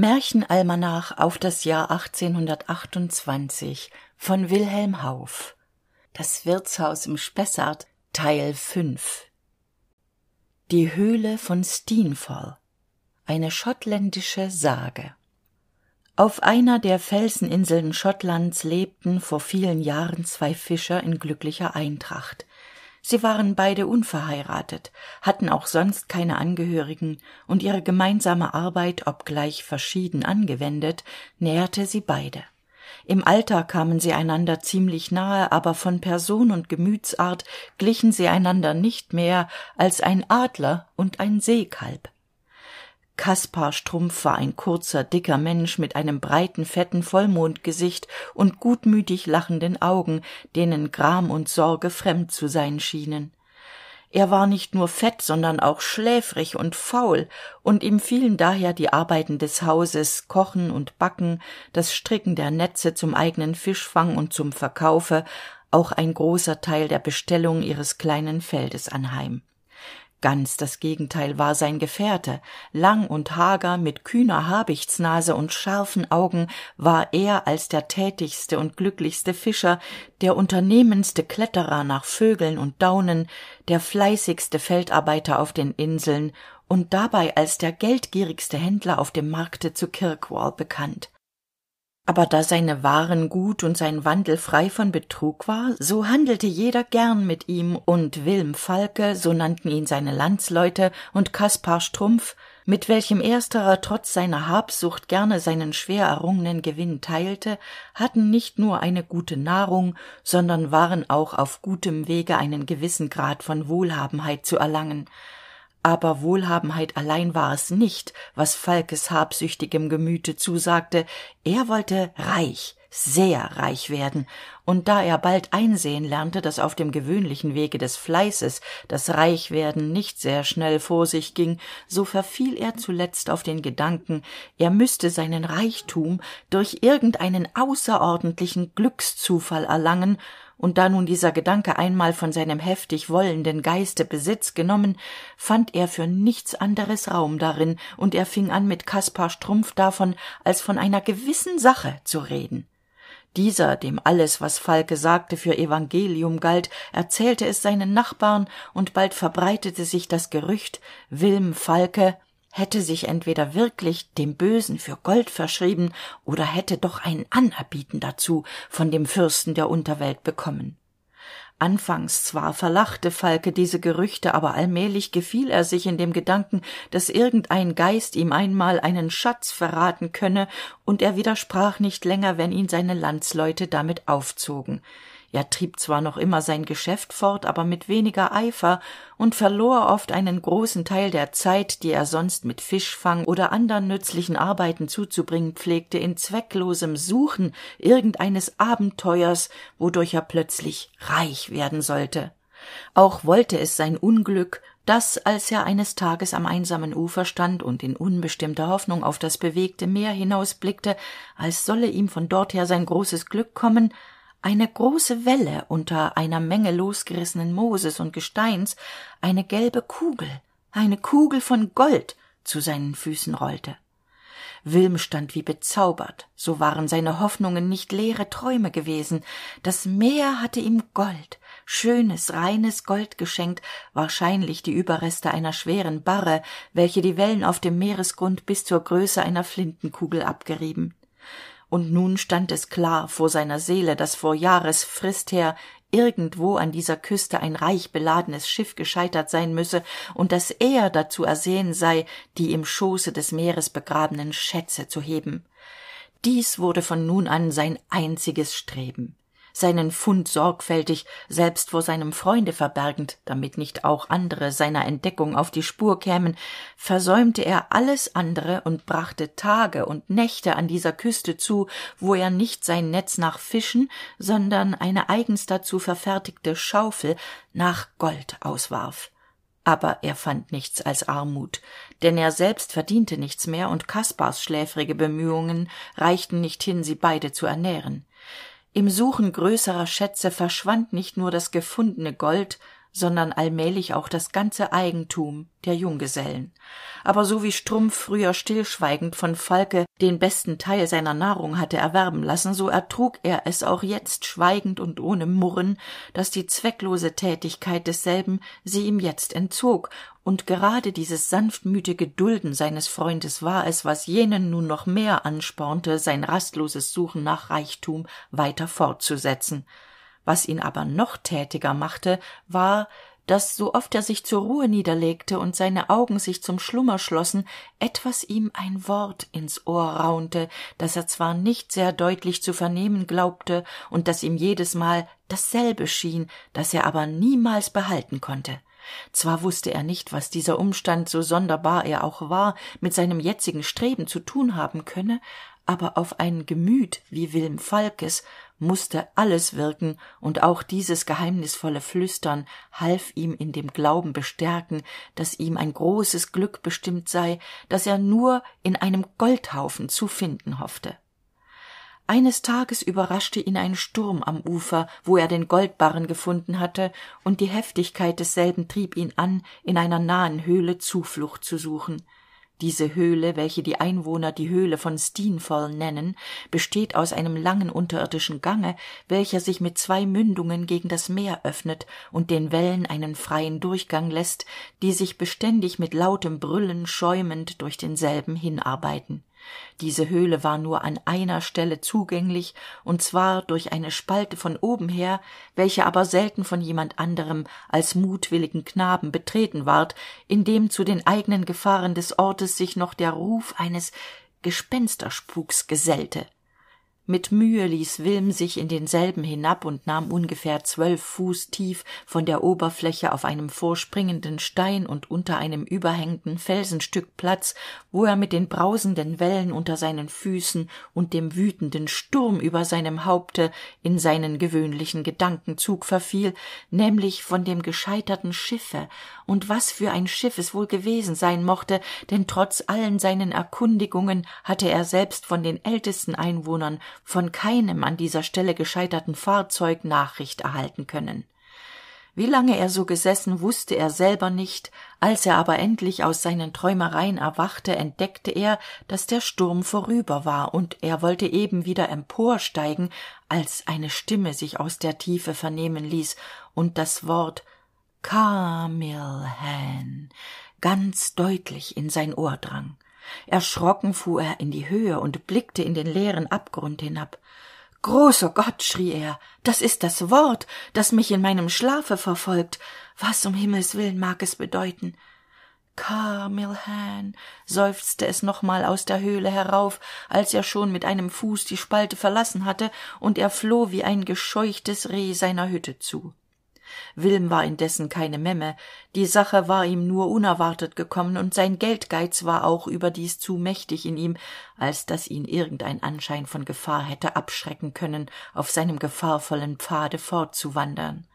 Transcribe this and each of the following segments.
Märchenalmanach auf das Jahr 1828 von Wilhelm Hauff Das Wirtshaus im Spessart Teil 5 Die Höhle von Steenfall. Eine schottländische Sage. Auf einer der Felseninseln Schottlands lebten vor vielen Jahren zwei Fischer in glücklicher Eintracht sie waren beide unverheiratet hatten auch sonst keine angehörigen und ihre gemeinsame arbeit obgleich verschieden angewendet nährte sie beide. Im alter kamen sie einander ziemlich nahe aber von person und gemütsart glichen sie einander nicht mehr als ein adler und ein seekalb kaspar strumpf war ein kurzer dicker mensch mit einem breiten fetten vollmondgesicht und gutmütig lachenden augen denen gram und sorge fremd zu sein schienen. Er war nicht nur fett sondern auch schläfrig und faul und ihm fielen daher die arbeiten des hauses kochen und backen das stricken der netze zum eigenen fischfang und zum verkaufe auch ein großer teil der bestellung ihres kleinen feldes anheim ganz das gegenteil war sein gefährte. Lang und hager mit kühner habichtsnase und scharfen augen war er als der tätigste und glücklichste fischer der unternehmendste kletterer nach vögeln und daunen der fleißigste feldarbeiter auf den inseln und dabei als der geldgierigste händler auf dem markte zu kirkwall bekannt aber da seine waren gut und sein wandel frei von betrug war so handelte jeder gern mit ihm und wilm falke so nannten ihn seine landsleute und kaspar strumpf mit welchem ersterer trotz seiner habsucht gerne seinen schwer errungenen gewinn teilte hatten nicht nur eine gute nahrung sondern waren auch auf gutem wege einen gewissen grad von wohlhabenheit zu erlangen aber wohlhabenheit allein war es nicht was falkes habsüchtigem gemüte zusagte. Er wollte reich sehr reich werden. Und da er bald einsehen lernte dass auf dem gewöhnlichen wege des fleißes das reichwerden nicht sehr schnell vor sich ging so verfiel er zuletzt auf den gedanken er müsste seinen reichtum durch irgendeinen außerordentlichen glückszufall erlangen und da nun dieser gedanke einmal von seinem heftig wollenden geiste besitz genommen fand er für nichts anderes raum darin und er fing an mit kaspar strumpf davon als von einer gewissen sache zu reden. Dieser dem alles was falke sagte für evangelium galt erzählte es seinen nachbarn und bald verbreitete sich das gerücht wilm falke hätte sich entweder wirklich dem bösen für gold verschrieben oder hätte doch ein anerbieten dazu von dem fürsten der unterwelt bekommen. Anfangs zwar verlachte falke diese gerüchte aber allmählich gefiel er sich in dem gedanken dass irgendein geist ihm einmal einen schatz verraten könne und er widersprach nicht länger wenn ihn seine landsleute damit aufzogen er trieb zwar noch immer sein geschäft fort aber mit weniger eifer und verlor oft einen großen teil der zeit die er sonst mit fischfang oder andern nützlichen arbeiten zuzubringen pflegte in zwecklosem suchen irgendeines abenteuers wodurch er plötzlich reich werden sollte. Auch wollte es sein unglück dass als er eines tages am einsamen ufer stand und in unbestimmter hoffnung auf das bewegte meer hinausblickte als solle ihm von dorther sein großes glück kommen eine große welle unter einer menge losgerissenen mooses und gesteins eine gelbe kugel eine kugel von gold zu seinen füßen rollte. Wilm stand wie bezaubert so waren seine hoffnungen nicht leere träume gewesen. Das meer hatte ihm gold schönes reines gold geschenkt wahrscheinlich die überreste einer schweren barre welche die wellen auf dem meeresgrund bis zur größe einer flintenkugel abgerieben und nun stand es klar vor seiner seele dass vor jahresfrist her irgendwo an dieser küste ein reich beladenes schiff gescheitert sein müsse und dass er dazu ersehen sei die im schoße des meeres begrabenen schätze zu heben. Dies wurde von nun an sein einziges streben seinen fund sorgfältig selbst vor seinem freunde verbergend damit nicht auch andere seiner entdeckung auf die spur kämen versäumte er alles andere und brachte tage und nächte an dieser küste zu wo er nicht sein netz nach fischen sondern eine eigens dazu verfertigte schaufel nach gold auswarf. Aber er fand nichts als armut denn er selbst verdiente nichts mehr und kaspars schläfrige bemühungen reichten nicht hin sie beide zu ernähren im suchen größerer schätze verschwand nicht nur das gefundene gold sondern allmählich auch das ganze eigentum der junggesellen. Aber so wie strumpf früher stillschweigend von falke den besten teil seiner nahrung hatte erwerben lassen so ertrug er es auch jetzt schweigend und ohne murren dass die zwecklose tätigkeit desselben sie ihm jetzt entzog und gerade dieses sanftmütige dulden seines freundes war es was jenen nun noch mehr anspornte sein rastloses suchen nach reichtum weiter fortzusetzen. Was ihn aber noch tätiger machte war dass so oft er sich zur ruhe niederlegte und seine augen sich zum schlummer schlossen etwas ihm ein wort ins ohr raunte das er zwar nicht sehr deutlich zu vernehmen glaubte und das ihm jedesmal dasselbe schien das er aber niemals behalten konnte zwar wusste er nicht was dieser umstand so sonderbar er auch war mit seinem jetzigen streben zu tun haben könne aber auf ein gemüt wie wilm falkes musste alles wirken und auch dieses geheimnisvolle flüstern half ihm in dem glauben bestärken dass ihm ein großes glück bestimmt sei das er nur in einem goldhaufen zu finden hoffte eines tages überraschte ihn ein sturm am ufer wo er den goldbarren gefunden hatte und die heftigkeit desselben trieb ihn an in einer nahen höhle zuflucht zu suchen. Diese höhle welche die einwohner die höhle von steenfall nennen besteht aus einem langen unterirdischen gange welcher sich mit zwei mündungen gegen das meer öffnet und den wellen einen freien durchgang lässt die sich beständig mit lautem brüllen schäumend durch denselben hinarbeiten diese höhle war nur an einer stelle zugänglich und zwar durch eine spalte von oben her welche aber selten von jemand anderem als mutwilligen knaben betreten ward indem zu den eigenen gefahren des ortes sich noch der ruf eines gespensterspuks gesellte mit mühe ließ wilm sich in denselben hinab und nahm ungefähr zwölf fuß tief von der oberfläche auf einem vorspringenden stein und unter einem überhängenden felsenstück platz wo er mit den brausenden wellen unter seinen füßen und dem wütenden sturm über seinem haupte in seinen gewöhnlichen gedankenzug verfiel nämlich von dem gescheiterten schiffe. Und was für ein schiff es wohl gewesen sein mochte denn trotz allen seinen erkundigungen hatte er selbst von den ältesten einwohnern von keinem an dieser stelle gescheiterten fahrzeug nachricht erhalten können. Wie lange er so gesessen wusste er selber nicht. Als er aber endlich aus seinen träumereien erwachte entdeckte er dass der sturm vorüber war und er wollte eben wieder emporsteigen als eine stimme sich aus der tiefe vernehmen ließ und das wort carmilhan ganz deutlich in sein ohr drang erschrocken fuhr er in die höhe und blickte in den leeren abgrund hinab. Großer gott schrie er das ist das wort das mich in meinem schlafe verfolgt. Was um himmels willen mag es bedeuten? Carmilhan seufzte es nochmal aus der höhle herauf als er schon mit einem fuß die spalte verlassen hatte und er floh wie ein gescheuchtes reh seiner hütte zu wilm war indessen keine memme. Die sache war ihm nur unerwartet gekommen und sein geldgeiz war auch überdies zu mächtig in ihm als dass ihn irgendein anschein von gefahr hätte abschrecken können auf seinem gefahrvollen pfade fortzuwandern.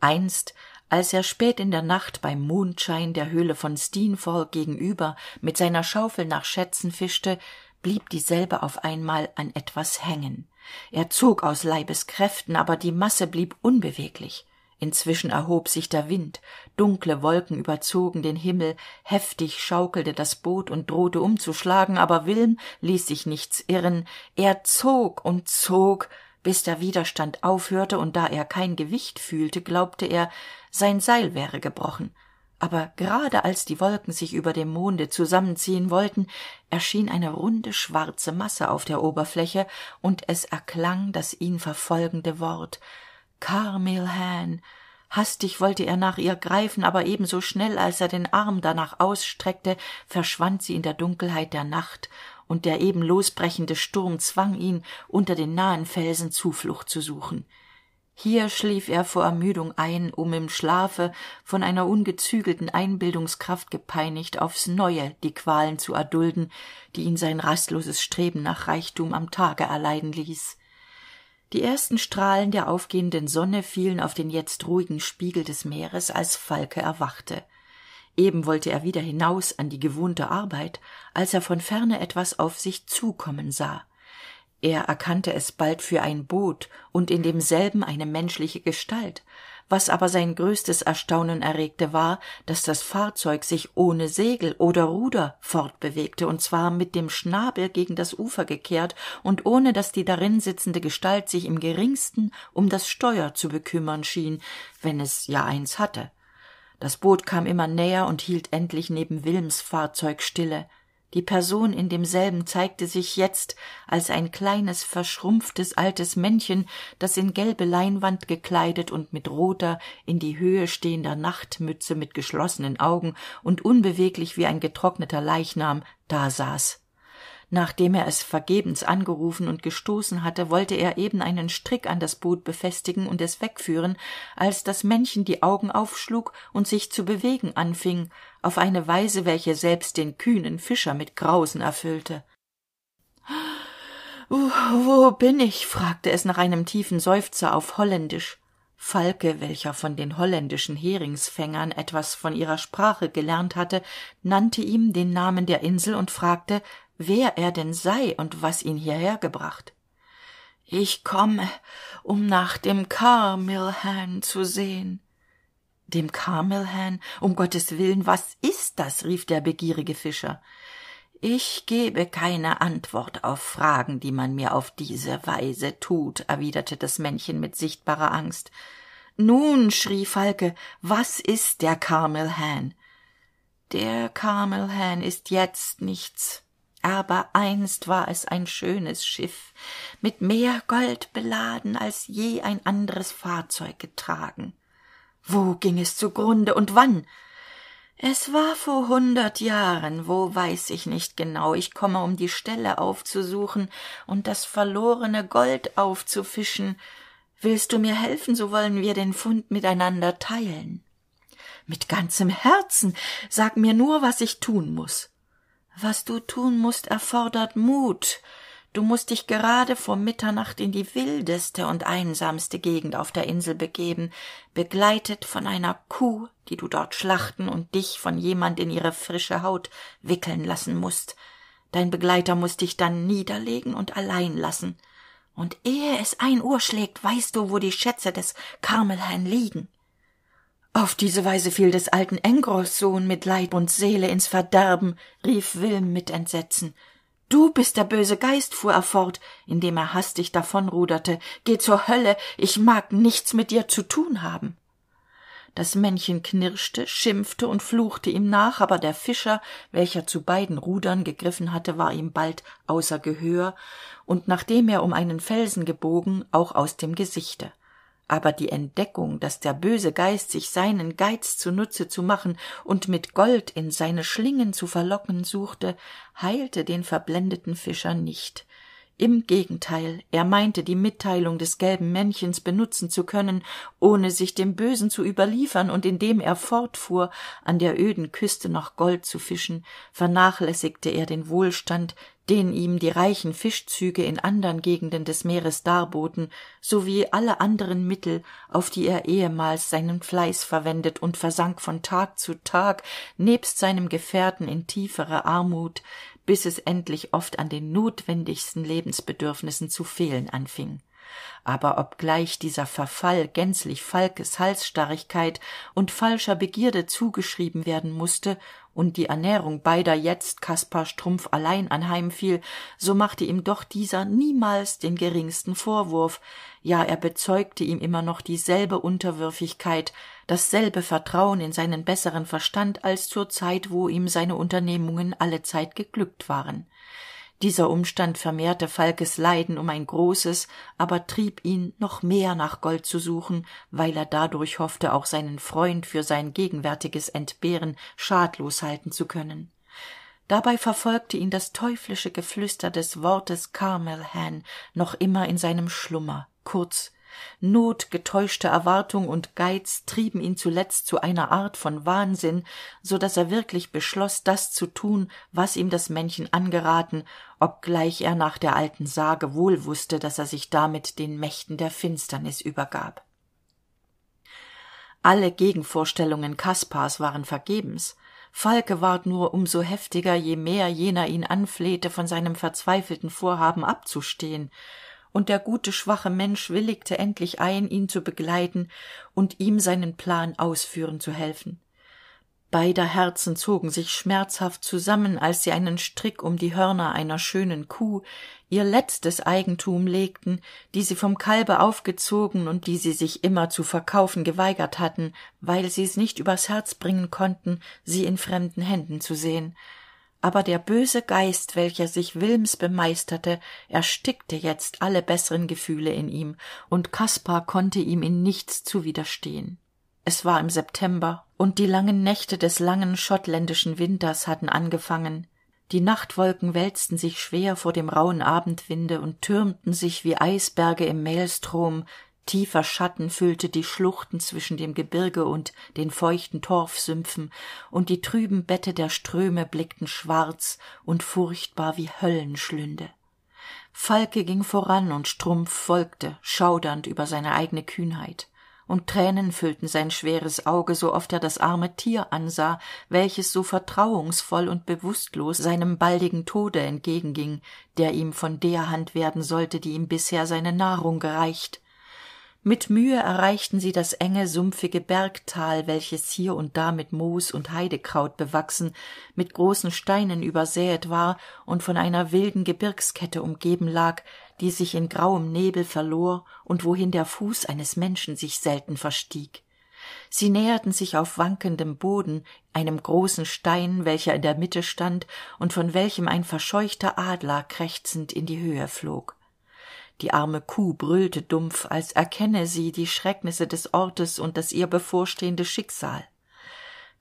Einst als er spät in der nacht beim mondschein der höhle von steenfall gegenüber mit seiner schaufel nach schätzen fischte blieb dieselbe auf einmal an etwas hängen. Er zog aus leibeskräften aber die masse blieb unbeweglich. Inzwischen erhob sich der wind. Dunkle wolken überzogen den himmel. Heftig schaukelte das boot und drohte umzuschlagen aber wilm ließ sich nichts irren. Er zog und zog bis der widerstand aufhörte und da er kein gewicht fühlte glaubte er sein seil wäre gebrochen aber gerade als die wolken sich über dem monde zusammenziehen wollten erschien eine runde schwarze masse auf der oberfläche und es erklang das ihn verfolgende wort. Carmilhan. Hastig wollte er nach ihr greifen aber ebenso schnell als er den arm danach ausstreckte verschwand sie in der dunkelheit der nacht und der eben losbrechende sturm zwang ihn unter den nahen felsen zuflucht zu suchen hier schlief er vor ermüdung ein um im schlafe von einer ungezügelten einbildungskraft gepeinigt aufs neue die qualen zu erdulden die ihn sein rastloses streben nach reichtum am tage erleiden ließ. Die ersten strahlen der aufgehenden sonne fielen auf den jetzt ruhigen spiegel des meeres als falke erwachte. Eben wollte er wieder hinaus an die gewohnte arbeit als er von ferne etwas auf sich zukommen sah er erkannte es bald für ein boot und in demselben eine menschliche gestalt was aber sein größtes erstaunen erregte war dass das fahrzeug sich ohne segel oder ruder fortbewegte und zwar mit dem schnabel gegen das ufer gekehrt und ohne dass die darin sitzende gestalt sich im geringsten um das steuer zu bekümmern schien wenn es ja eins hatte. Das boot kam immer näher und hielt endlich neben wilms fahrzeug stille die person in demselben zeigte sich jetzt als ein kleines verschrumpftes altes männchen das in gelbe leinwand gekleidet und mit roter in die höhe stehender nachtmütze mit geschlossenen augen und unbeweglich wie ein getrockneter leichnam dasaß nachdem er es vergebens angerufen und gestoßen hatte wollte er eben einen strick an das boot befestigen und es wegführen als das männchen die augen aufschlug und sich zu bewegen anfing auf eine weise welche selbst den kühnen fischer mit grausen erfüllte. Wo bin ich? fragte es nach einem tiefen seufzer auf holländisch. Falke welcher von den holländischen heringsfängern etwas von ihrer sprache gelernt hatte nannte ihm den namen der insel und fragte wer er denn sei und was ihn hierher gebracht. Ich komme um nach dem carmilhan zu sehen. Dem carmilhan? Um gottes willen was ist das? rief der begierige fischer. Ich gebe keine antwort auf fragen die man mir auf diese weise tut erwiderte das männchen mit sichtbarer angst. Nun schrie falke was ist der carmilhan? Der carmilhan ist jetzt nichts aber einst war es ein schönes schiff mit mehr gold beladen als je ein anderes fahrzeug getragen. Wo ging es zugrunde und wann? Es war vor hundert jahren wo weiß ich nicht genau. Ich komme um die stelle aufzusuchen und das verlorene gold aufzufischen. Willst du mir helfen so wollen wir den fund miteinander teilen. Mit ganzem herzen. Sag mir nur was ich tun muss was du tun musst erfordert mut. Du musst dich gerade vor mitternacht in die wildeste und einsamste gegend auf der insel begeben begleitet von einer kuh die du dort schlachten und dich von jemand in ihre frische haut wickeln lassen musst dein begleiter muss dich dann niederlegen und allein lassen. Und ehe es ein uhr schlägt weißt du wo die schätze des carmelhain liegen auf diese weise fiel des alten engros sohn mit leib und seele ins verderben rief wilm mit entsetzen. Du bist der böse geist fuhr er fort indem er hastig davonruderte. Geh zur hölle ich mag nichts mit dir zu tun haben. Das männchen knirschte schimpfte und fluchte ihm nach aber der fischer welcher zu beiden rudern gegriffen hatte war ihm bald außer gehör und nachdem er um einen felsen gebogen auch aus dem gesichte aber die entdeckung dass der böse geist sich seinen geiz zunutze zu machen und mit gold in seine schlingen zu verlocken suchte heilte den verblendeten fischer nicht. Im gegenteil er meinte die mitteilung des gelben männchens benutzen zu können ohne sich dem bösen zu überliefern und indem er fortfuhr an der öden küste nach gold zu fischen vernachlässigte er den wohlstand den ihm die reichen fischzüge in andern gegenden des meeres darboten sowie alle anderen mittel auf die er ehemals seinen fleiß verwendet und versank von tag zu tag nebst seinem gefährten in tiefere armut bis es endlich oft an den notwendigsten lebensbedürfnissen zu fehlen anfing. Aber obgleich dieser verfall gänzlich falkes halsstarrigkeit und falscher begierde zugeschrieben werden musste und die ernährung beider jetzt kaspar strumpf allein anheimfiel so machte ihm doch dieser niemals den geringsten vorwurf. Ja er bezeugte ihm immer noch dieselbe unterwürfigkeit dasselbe vertrauen in seinen besseren verstand als zur zeit wo ihm seine unternehmungen allezeit geglückt waren dieser umstand vermehrte falkes leiden um ein großes aber trieb ihn noch mehr nach gold zu suchen weil er dadurch hoffte auch seinen freund für sein gegenwärtiges entbehren schadlos halten zu können. Dabei verfolgte ihn das teuflische geflüster des wortes carmelhan noch immer in seinem schlummer kurz not getäuschte erwartung und geiz trieben ihn zuletzt zu einer art von wahnsinn so dass er wirklich beschloss das zu tun was ihm das männchen angeraten obgleich er nach der alten sage wohl wusste dass er sich damit den mächten der finsternis übergab. Alle gegenvorstellungen kaspars waren vergebens. Falke ward nur um so heftiger je mehr jener ihn anflehte von seinem verzweifelten vorhaben abzustehen und der gute schwache mensch willigte endlich ein ihn zu begleiten und ihm seinen plan ausführen zu helfen. Beider herzen zogen sich schmerzhaft zusammen als sie einen strick um die hörner einer schönen kuh ihr letztes eigentum legten die sie vom kalbe aufgezogen und die sie sich immer zu verkaufen geweigert hatten weil sie's nicht übers herz bringen konnten sie in fremden händen zu sehen aber der böse geist welcher sich wilms bemeisterte erstickte jetzt alle besseren gefühle in ihm und kaspar konnte ihm in nichts zu widerstehen es war im september und die langen nächte des langen schottländischen winters hatten angefangen. Die nachtwolken wälzten sich schwer vor dem rauhen abendwinde und türmten sich wie eisberge im maelstrom tiefer schatten füllte die schluchten zwischen dem gebirge und den feuchten torfsümpfen und die trüben bette der ströme blickten schwarz und furchtbar wie höllenschlünde. Falke ging voran und strumpf folgte schaudernd über seine eigene kühnheit und tränen füllten sein schweres auge so oft er das arme tier ansah welches so vertrauungsvoll und bewußtlos seinem baldigen tode entgegenging der ihm von der hand werden sollte die ihm bisher seine nahrung gereicht mit mühe erreichten sie das enge sumpfige bergtal welches hier und da mit moos und heidekraut bewachsen mit großen steinen übersäet war und von einer wilden gebirgskette umgeben lag die sich in grauem nebel verlor und wohin der fuß eines menschen sich selten verstieg. Sie näherten sich auf wankendem boden einem großen stein welcher in der mitte stand und von welchem ein verscheuchter adler krächzend in die höhe flog die arme kuh brüllte dumpf als erkenne sie die schrecknisse des ortes und das ihr bevorstehende schicksal.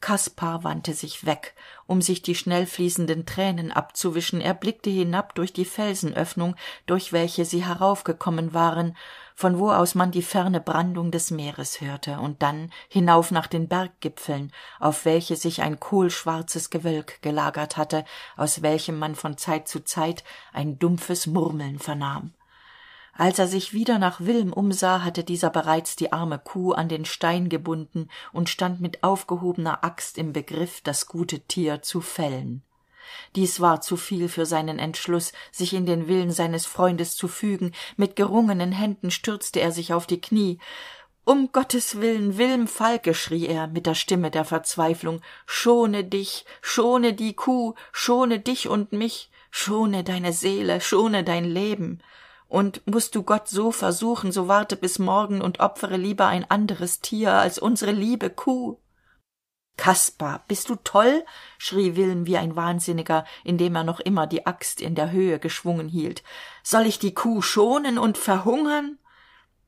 Kaspar wandte sich weg um sich die schnellfließenden tränen abzuwischen. Er blickte hinab durch die felsenöffnung durch welche sie heraufgekommen waren von wo aus man die ferne brandung des meeres hörte und dann hinauf nach den berggipfeln auf welche sich ein kohlschwarzes gewölk gelagert hatte aus welchem man von zeit zu zeit ein dumpfes murmeln vernahm als er sich wieder nach wilm umsah hatte dieser bereits die arme kuh an den stein gebunden und stand mit aufgehobener axt im begriff das gute tier zu fällen. Dies war zu viel für seinen entschluß sich in den willen seines freundes zu fügen. Mit gerungenen händen stürzte er sich auf die knie. Um gottes willen wilm falke schrie er mit der stimme der verzweiflung schone dich schone die kuh schone dich und mich schone deine seele schone dein leben und musst du gott so versuchen so warte bis morgen und opfere lieber ein anderes tier als unsere liebe kuh. Kaspar bist du toll? schrie wilm wie ein wahnsinniger indem er noch immer die axt in der höhe geschwungen hielt. Soll ich die kuh schonen und verhungern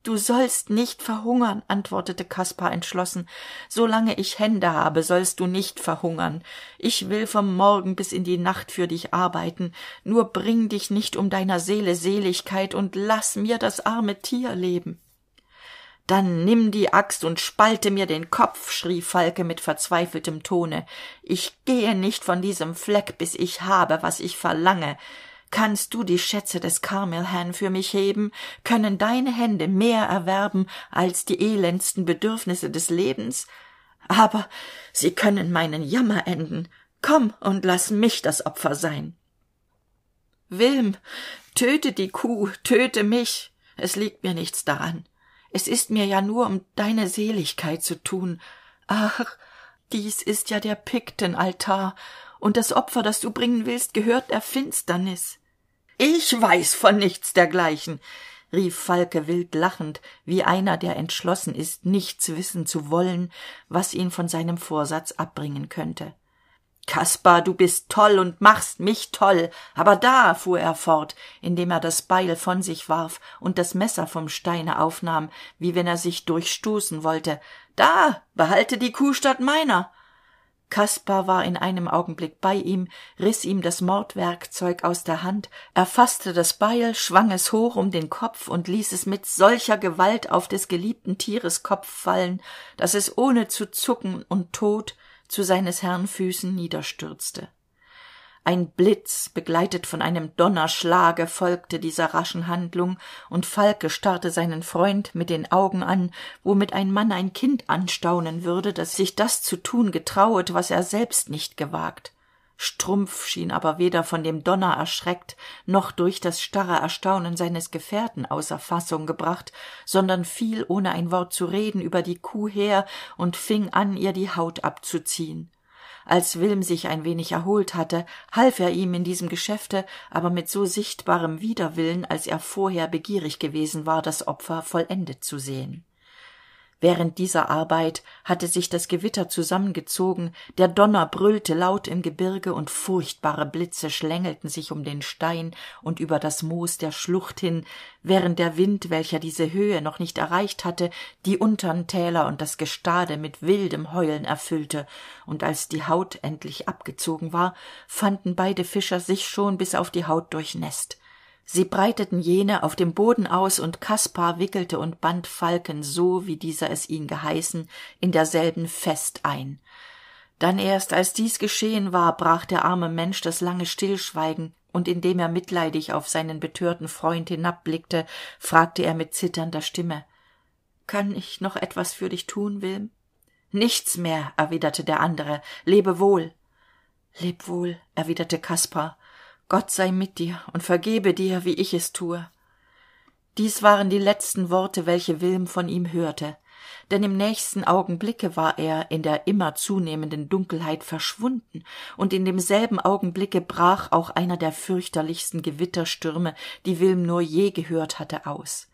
du sollst nicht verhungern antwortete kaspar entschlossen. Solange ich hände habe sollst du nicht verhungern. Ich will vom morgen bis in die nacht für dich arbeiten. Nur bring dich nicht um deiner seele seligkeit und lass mir das arme tier leben. Dann nimm die axt und spalte mir den kopf schrie falke mit verzweifeltem tone. Ich gehe nicht von diesem fleck bis ich habe was ich verlange kannst du die schätze des carmelhan für mich heben? Können deine hände mehr erwerben als die elendsten bedürfnisse des lebens? Aber sie können meinen jammer enden. Komm und lass mich das opfer sein. Wilm töte die kuh töte mich. Es liegt mir nichts daran. Es ist mir ja nur um deine seligkeit zu tun. Ach dies ist ja der piktenaltar und das opfer das du bringen willst gehört der finsternis. Ich weiß von nichts dergleichen rief falke wild lachend wie einer der entschlossen ist nichts wissen zu wollen was ihn von seinem vorsatz abbringen könnte. Kaspar du bist toll und machst mich toll. Aber da fuhr er fort indem er das beil von sich warf und das messer vom steine aufnahm wie wenn er sich durchstoßen wollte. Da behalte die kuh statt meiner kaspar war in einem augenblick bei ihm riß ihm das mordwerkzeug aus der hand erfaßte das beil schwang es hoch um den kopf und ließ es mit solcher gewalt auf des geliebten tieres kopf fallen dass es ohne zu zucken und tot zu seines herrn füßen niederstürzte ein blitz begleitet von einem donnerschlage folgte dieser raschen handlung und falke starrte seinen freund mit den augen an womit ein mann ein kind anstaunen würde das sich das zu tun getrauet was er selbst nicht gewagt. Strumpf schien aber weder von dem donner erschreckt noch durch das starre erstaunen seines gefährten außer fassung gebracht sondern fiel ohne ein wort zu reden über die kuh her und fing an ihr die haut abzuziehen als wilm sich ein wenig erholt hatte half er ihm in diesem geschäfte aber mit so sichtbarem widerwillen als er vorher begierig gewesen war das opfer vollendet zu sehen während dieser arbeit hatte sich das gewitter zusammengezogen der donner brüllte laut im gebirge und furchtbare blitze schlängelten sich um den stein und über das moos der schlucht hin während der wind welcher diese höhe noch nicht erreicht hatte die untern täler und das gestade mit wildem heulen erfüllte. Und als die haut endlich abgezogen war fanden beide fischer sich schon bis auf die haut durchnäßt sie breiteten jene auf dem boden aus und kaspar wickelte und band falken so wie dieser es ihn geheißen in derselben fest ein. Dann erst als dies geschehen war brach der arme mensch das lange stillschweigen und indem er mitleidig auf seinen betörten freund hinabblickte fragte er mit zitternder stimme kann ich noch etwas für dich tun wilm? Nichts mehr erwiderte der andere. Lebe wohl. Leb wohl erwiderte kaspar gott sei mit dir und vergebe dir wie ich es tue. Dies waren die letzten worte welche wilm von ihm hörte. Denn im nächsten augenblicke war er in der immer zunehmenden dunkelheit verschwunden. Und in demselben augenblicke brach auch einer der fürchterlichsten gewitterstürme die wilm nur je gehört hatte aus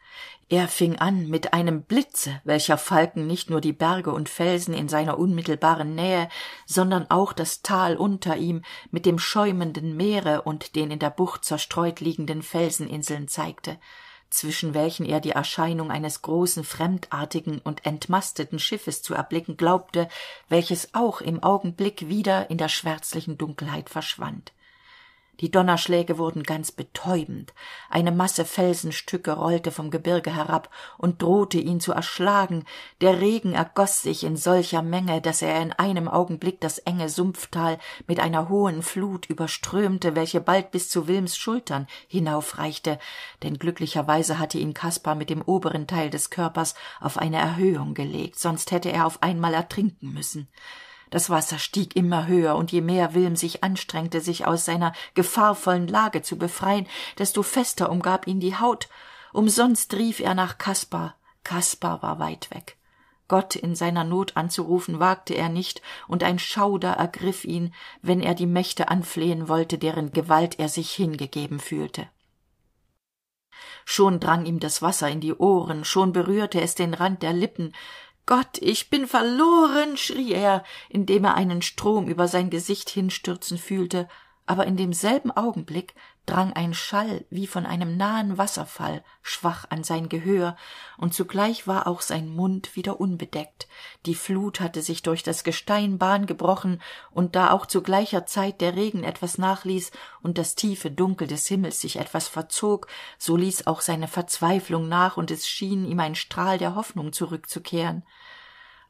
er fing an mit einem blitze welcher falken nicht nur die berge und felsen in seiner unmittelbaren nähe sondern auch das tal unter ihm mit dem schäumenden meere und den in der bucht zerstreut liegenden felseninseln zeigte zwischen welchen er die erscheinung eines großen fremdartigen und entmasteten schiffes zu erblicken glaubte welches auch im augenblick wieder in der schwärzlichen dunkelheit verschwand die donnerschläge wurden ganz betäubend. Eine masse felsenstücke rollte vom gebirge herab und drohte ihn zu erschlagen. Der regen ergoß sich in solcher menge dass er in einem augenblick das enge sumpftal mit einer hohen flut überströmte welche bald bis zu wilms schultern hinaufreichte. Denn glücklicherweise hatte ihn kaspar mit dem oberen teil des körpers auf eine erhöhung gelegt sonst hätte er auf einmal ertrinken müssen das wasser stieg immer höher und je mehr wilm sich anstrengte sich aus seiner gefahrvollen lage zu befreien desto fester umgab ihn die haut. Umsonst rief er nach kaspar. Kaspar war weit weg. Gott in seiner not anzurufen wagte er nicht und ein schauder ergriff ihn wenn er die mächte anflehen wollte deren gewalt er sich hingegeben fühlte. Schon drang ihm das wasser in die ohren schon berührte es den rand der lippen gott ich bin verloren schrie er indem er einen strom über sein gesicht hinstürzen fühlte aber in demselben augenblick drang ein schall wie von einem nahen wasserfall schwach an sein gehör und zugleich war auch sein mund wieder unbedeckt. Die flut hatte sich durch das gestein bahn gebrochen und da auch zu gleicher zeit der regen etwas nachließ und das tiefe dunkel des himmels sich etwas verzog so ließ auch seine verzweiflung nach und es schien ihm ein strahl der hoffnung zurückzukehren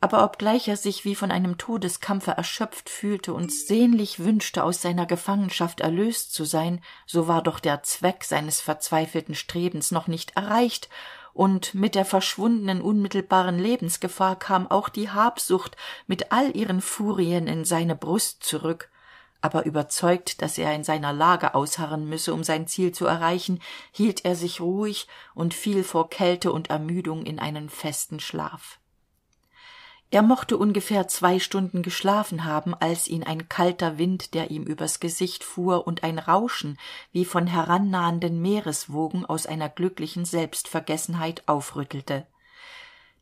aber obgleich er sich wie von einem todeskampfe erschöpft fühlte und sehnlich wünschte aus seiner gefangenschaft erlöst zu sein so war doch der zweck seines verzweifelten strebens noch nicht erreicht. Und mit der verschwundenen unmittelbaren lebensgefahr kam auch die habsucht mit all ihren furien in seine brust zurück. Aber überzeugt dass er in seiner lage ausharren müsse um sein ziel zu erreichen hielt er sich ruhig und fiel vor kälte und ermüdung in einen festen schlaf er mochte ungefähr zwei stunden geschlafen haben als ihn ein kalter wind der ihm übers gesicht fuhr und ein rauschen wie von herannahenden meereswogen aus einer glücklichen selbstvergessenheit aufrüttelte.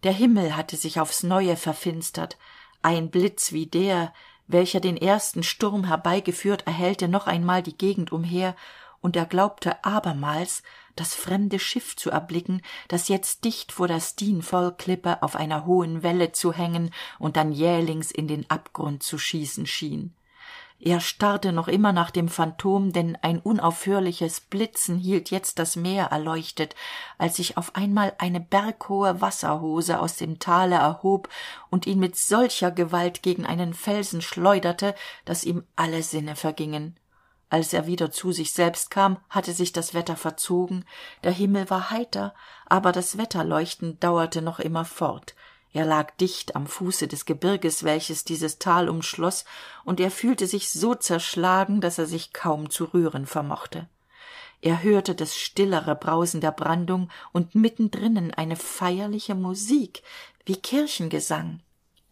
Der himmel hatte sich aufs neue verfinstert. Ein blitz wie der welcher den ersten sturm herbeigeführt erhellte noch einmal die gegend umher und er glaubte abermals das fremde schiff zu erblicken das jetzt dicht vor der steenfollklippe auf einer hohen welle zu hängen und dann jählings in den abgrund zu schießen schien. Er starrte noch immer nach dem phantom denn ein unaufhörliches blitzen hielt jetzt das meer erleuchtet als sich auf einmal eine berghohe wasserhose aus dem tale erhob und ihn mit solcher gewalt gegen einen felsen schleuderte dass ihm alle sinne vergingen als er wieder zu sich selbst kam hatte sich das wetter verzogen der himmel war heiter aber das wetterleuchten dauerte noch immer fort. Er lag dicht am fuße des gebirges welches dieses tal umschloß und er fühlte sich so zerschlagen dass er sich kaum zu rühren vermochte. Er hörte das stillere brausen der brandung und mittendrinnen eine feierliche musik wie kirchengesang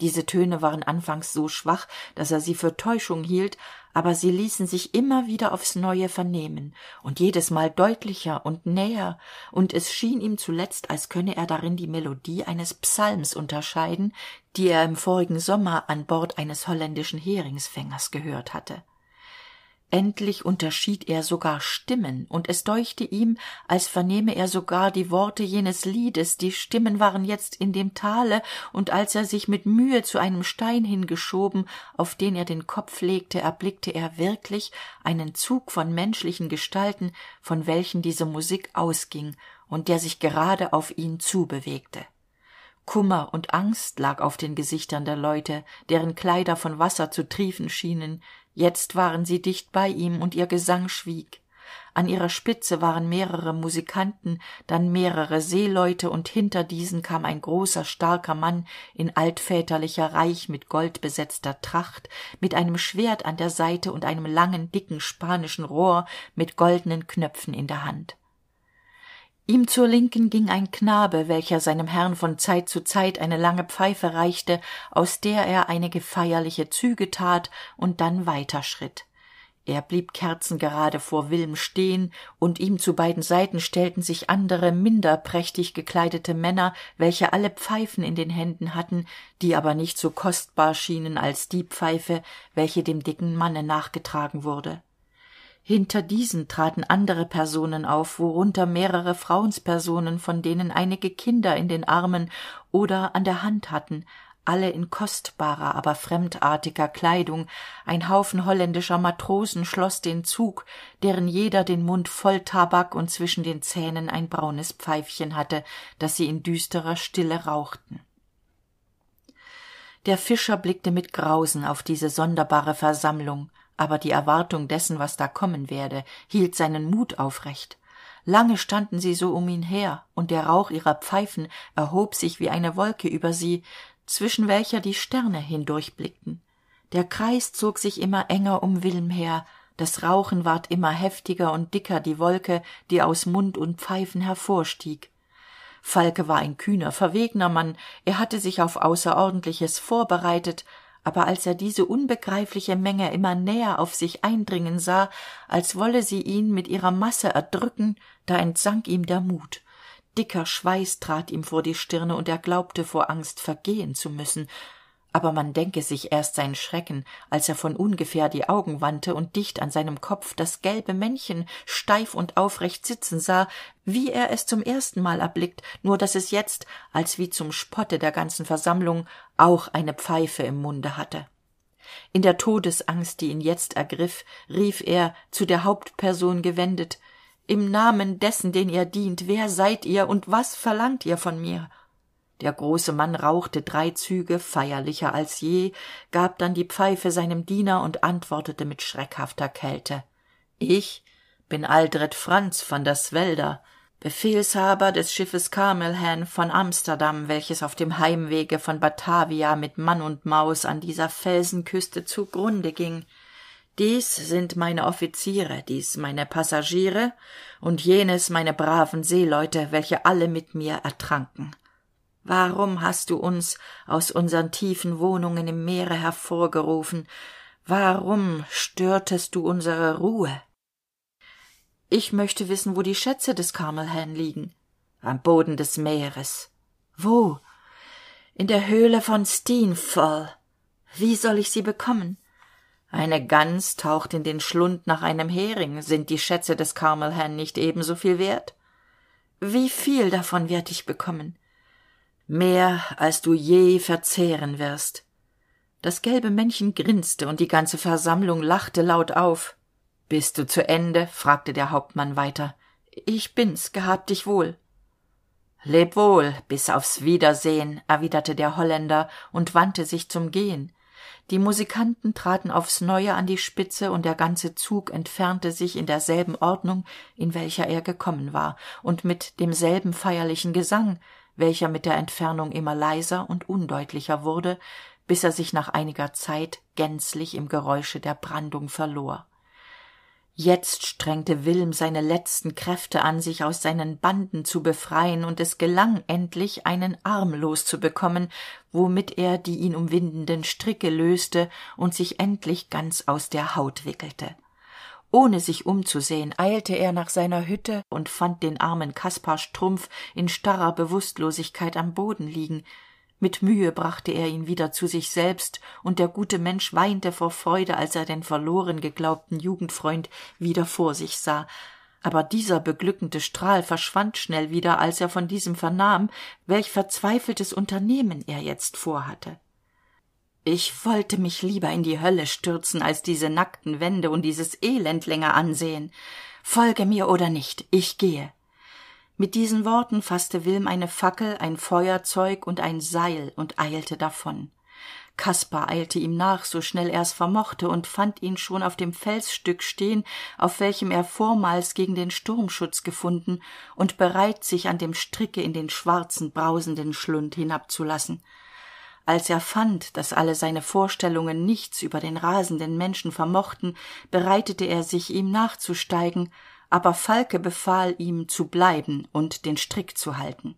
diese töne waren anfangs so schwach dass er sie für täuschung hielt aber sie ließen sich immer wieder aufs neue vernehmen und jedesmal deutlicher und näher und es schien ihm zuletzt als könne er darin die melodie eines psalms unterscheiden die er im vorigen sommer an bord eines holländischen heringsfängers gehört hatte endlich unterschied er sogar stimmen und es deuchte ihm als vernehme er sogar die worte jenes liedes die stimmen waren jetzt in dem tale und als er sich mit mühe zu einem stein hingeschoben auf den er den kopf legte erblickte er wirklich einen zug von menschlichen gestalten von welchen diese musik ausging und der sich gerade auf ihn zubewegte. Kummer und angst lag auf den gesichtern der leute deren kleider von wasser zu triefen schienen jetzt waren sie dicht bei ihm und ihr gesang schwieg. An ihrer spitze waren mehrere musikanten dann mehrere seeleute und hinter diesen kam ein großer starker mann in altväterlicher reich mit gold besetzter tracht mit einem schwert an der seite und einem langen dicken spanischen rohr mit goldenen knöpfen in der hand ihm zur linken ging ein knabe welcher seinem herrn von zeit zu zeit eine lange pfeife reichte aus der er einige feierliche züge tat und dann weiterschritt. Er blieb kerzengerade vor wilm stehen und ihm zu beiden seiten stellten sich andere minder prächtig gekleidete männer welche alle pfeifen in den händen hatten die aber nicht so kostbar schienen als die pfeife welche dem dicken manne nachgetragen wurde hinter diesen traten andere personen auf worunter mehrere frauenspersonen von denen einige kinder in den armen oder an der hand hatten alle in kostbarer aber fremdartiger kleidung. Ein haufen holländischer matrosen schloss den zug deren jeder den mund voll tabak und zwischen den zähnen ein braunes pfeifchen hatte das sie in düsterer stille rauchten. Der fischer blickte mit grausen auf diese sonderbare versammlung aber die erwartung dessen was da kommen werde hielt seinen mut aufrecht. Lange standen sie so um ihn her und der rauch ihrer pfeifen erhob sich wie eine wolke über sie zwischen welcher die sterne hindurchblickten. Der kreis zog sich immer enger um wilm her das rauchen ward immer heftiger und dicker die wolke die aus mund und pfeifen hervorstieg. Falke war ein kühner verwegner mann er hatte sich auf außerordentliches vorbereitet aber als er diese unbegreifliche menge immer näher auf sich eindringen sah als wolle sie ihn mit ihrer masse erdrücken da entsank ihm der mut. Dicker schweiß trat ihm vor die stirne und er glaubte vor angst vergehen zu müssen aber man denke sich erst sein schrecken als er von ungefähr die augen wandte und dicht an seinem kopf das gelbe männchen steif und aufrecht sitzen sah wie er es zum erstenmal erblickt nur dass es jetzt als wie zum spotte der ganzen versammlung auch eine pfeife im munde hatte. In der todesangst die ihn jetzt ergriff rief er zu der hauptperson gewendet im namen dessen den ihr dient wer seid ihr und was verlangt ihr von mir der große mann rauchte drei züge feierlicher als je gab dann die pfeife seinem diener und antwortete mit schreckhafter kälte. Ich bin aldret franz von der swelder befehlshaber des schiffes carmelhan von amsterdam welches auf dem heimwege von batavia mit mann und maus an dieser felsenküste zugrunde ging. Dies sind meine offiziere dies meine passagiere und jenes meine braven seeleute welche alle mit mir ertranken warum hast du uns aus unsern tiefen wohnungen im meere hervorgerufen? Warum störtest du unsere ruhe? Ich möchte wissen wo die schätze des carmelhan liegen. Am boden des meeres. Wo? In der höhle von steenfall wie soll ich sie bekommen? Eine gans taucht in den schlund nach einem hering. Sind die schätze des carmelhan nicht ebensoviel wert? Wie viel davon werd ich bekommen mehr als du je verzehren wirst. Das gelbe männchen grinste und die ganze versammlung lachte laut auf. Bist du zu ende? fragte der hauptmann weiter. Ich bin's gehab dich wohl. Leb wohl bis aufs wiedersehen erwiderte der holländer und wandte sich zum gehen. Die musikanten traten aufs neue an die spitze und der ganze zug entfernte sich in derselben ordnung in welcher er gekommen war und mit demselben feierlichen gesang welcher mit der entfernung immer leiser und undeutlicher wurde bis er sich nach einiger zeit gänzlich im geräusche der brandung verlor. Jetzt strengte wilm seine letzten kräfte an sich aus seinen banden zu befreien und es gelang endlich einen arm loszubekommen womit er die ihn umwindenden stricke löste und sich endlich ganz aus der haut wickelte ohne sich umzusehen eilte er nach seiner hütte und fand den armen kaspar strumpf in starrer bewußtlosigkeit am boden liegen. Mit mühe brachte er ihn wieder zu sich selbst und der gute mensch weinte vor freude als er den verloren geglaubten jugendfreund wieder vor sich sah. Aber dieser beglückende strahl verschwand schnell wieder als er von diesem vernahm welch verzweifeltes unternehmen er jetzt vorhatte ich wollte mich lieber in die hölle stürzen als diese nackten wände und dieses elend länger ansehen. Folge mir oder nicht ich gehe. Mit diesen worten fasste wilm eine fackel ein feuerzeug und ein seil und eilte davon. Kaspar eilte ihm nach so schnell er's vermochte und fand ihn schon auf dem felsstück stehen auf welchem er vormals gegen den sturmschutz gefunden und bereit sich an dem stricke in den schwarzen brausenden schlund hinabzulassen als er fand dass alle seine vorstellungen nichts über den rasenden menschen vermochten bereitete er sich ihm nachzusteigen aber falke befahl ihm zu bleiben und den strick zu halten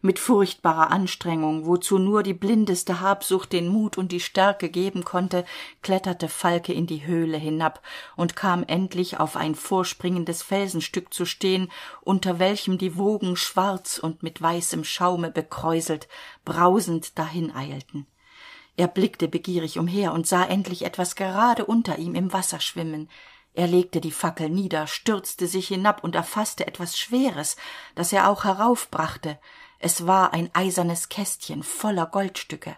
mit furchtbarer anstrengung wozu nur die blindeste habsucht den mut und die stärke geben konnte kletterte falke in die höhle hinab und kam endlich auf ein vorspringendes felsenstück zu stehen unter welchem die wogen schwarz und mit weißem schaume bekräuselt brausend dahineilten. Er blickte begierig umher und sah endlich etwas gerade unter ihm im wasser schwimmen. Er legte die fackel nieder stürzte sich hinab und erfaßte etwas schweres das er auch heraufbrachte es war ein eisernes kästchen voller goldstücke.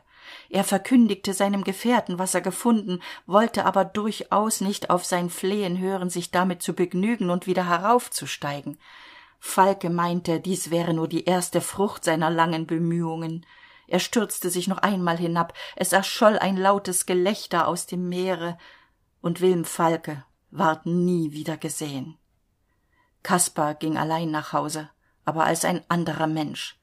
Er verkündigte seinem gefährten was er gefunden wollte aber durchaus nicht auf sein flehen hören sich damit zu begnügen und wieder heraufzusteigen. Falke meinte dies wäre nur die erste frucht seiner langen bemühungen. Er stürzte sich noch einmal hinab. Es erscholl ein lautes gelächter aus dem meere. Und wilm falke ward nie wieder gesehen. Kaspar ging allein nach hause aber als ein anderer mensch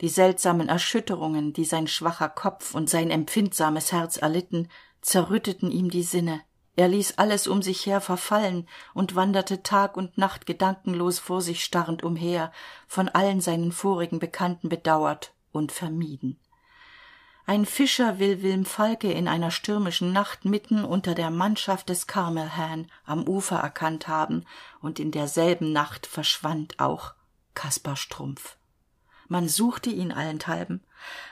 die seltsamen erschütterungen die sein schwacher kopf und sein empfindsames herz erlitten zerrütteten ihm die sinne. Er ließ alles um sich her verfallen und wanderte tag und nacht gedankenlos vor sich starrend umher von allen seinen vorigen bekannten bedauert und vermieden. Ein fischer will wilm falke in einer stürmischen nacht mitten unter der mannschaft des carmelhan am ufer erkannt haben und in derselben nacht verschwand auch kaspar strumpf man suchte ihn allenthalben.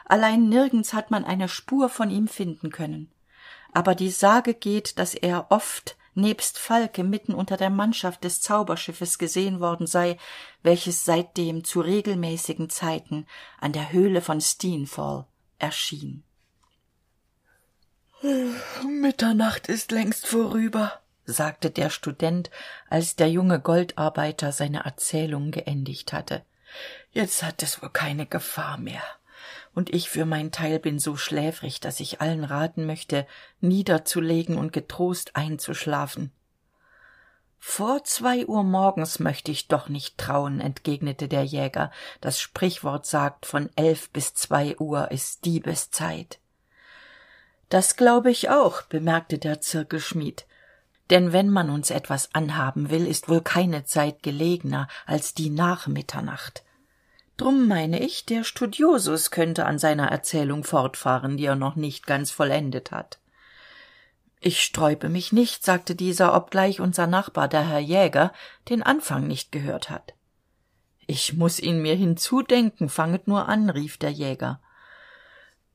Allein nirgends hat man eine spur von ihm finden können. Aber die sage geht dass er oft nebst falke mitten unter der mannschaft des zauberschiffes gesehen worden sei welches seitdem zu regelmäßigen zeiten an der höhle von steenfall erschien. Mitternacht ist längst vorüber sagte der student als der junge goldarbeiter seine erzählung geendigt hatte jetzt hat es wohl keine gefahr mehr. Und ich für mein teil bin so schläfrig dass ich allen raten möchte niederzulegen und getrost einzuschlafen. Vor zwei uhr morgens möchte ich doch nicht trauen entgegnete der jäger. Das sprichwort sagt von elf bis zwei uhr ist diebeszeit. Das glaube ich auch bemerkte der zirkelschmied. Denn wenn man uns etwas anhaben will ist wohl keine zeit gelegener als die nach mitternacht drum meine ich der studiosus könnte an seiner erzählung fortfahren die er noch nicht ganz vollendet hat. Ich sträube mich nicht sagte dieser obgleich unser nachbar der herr jäger den anfang nicht gehört hat. Ich muss ihn mir hinzudenken fanget nur an rief der jäger.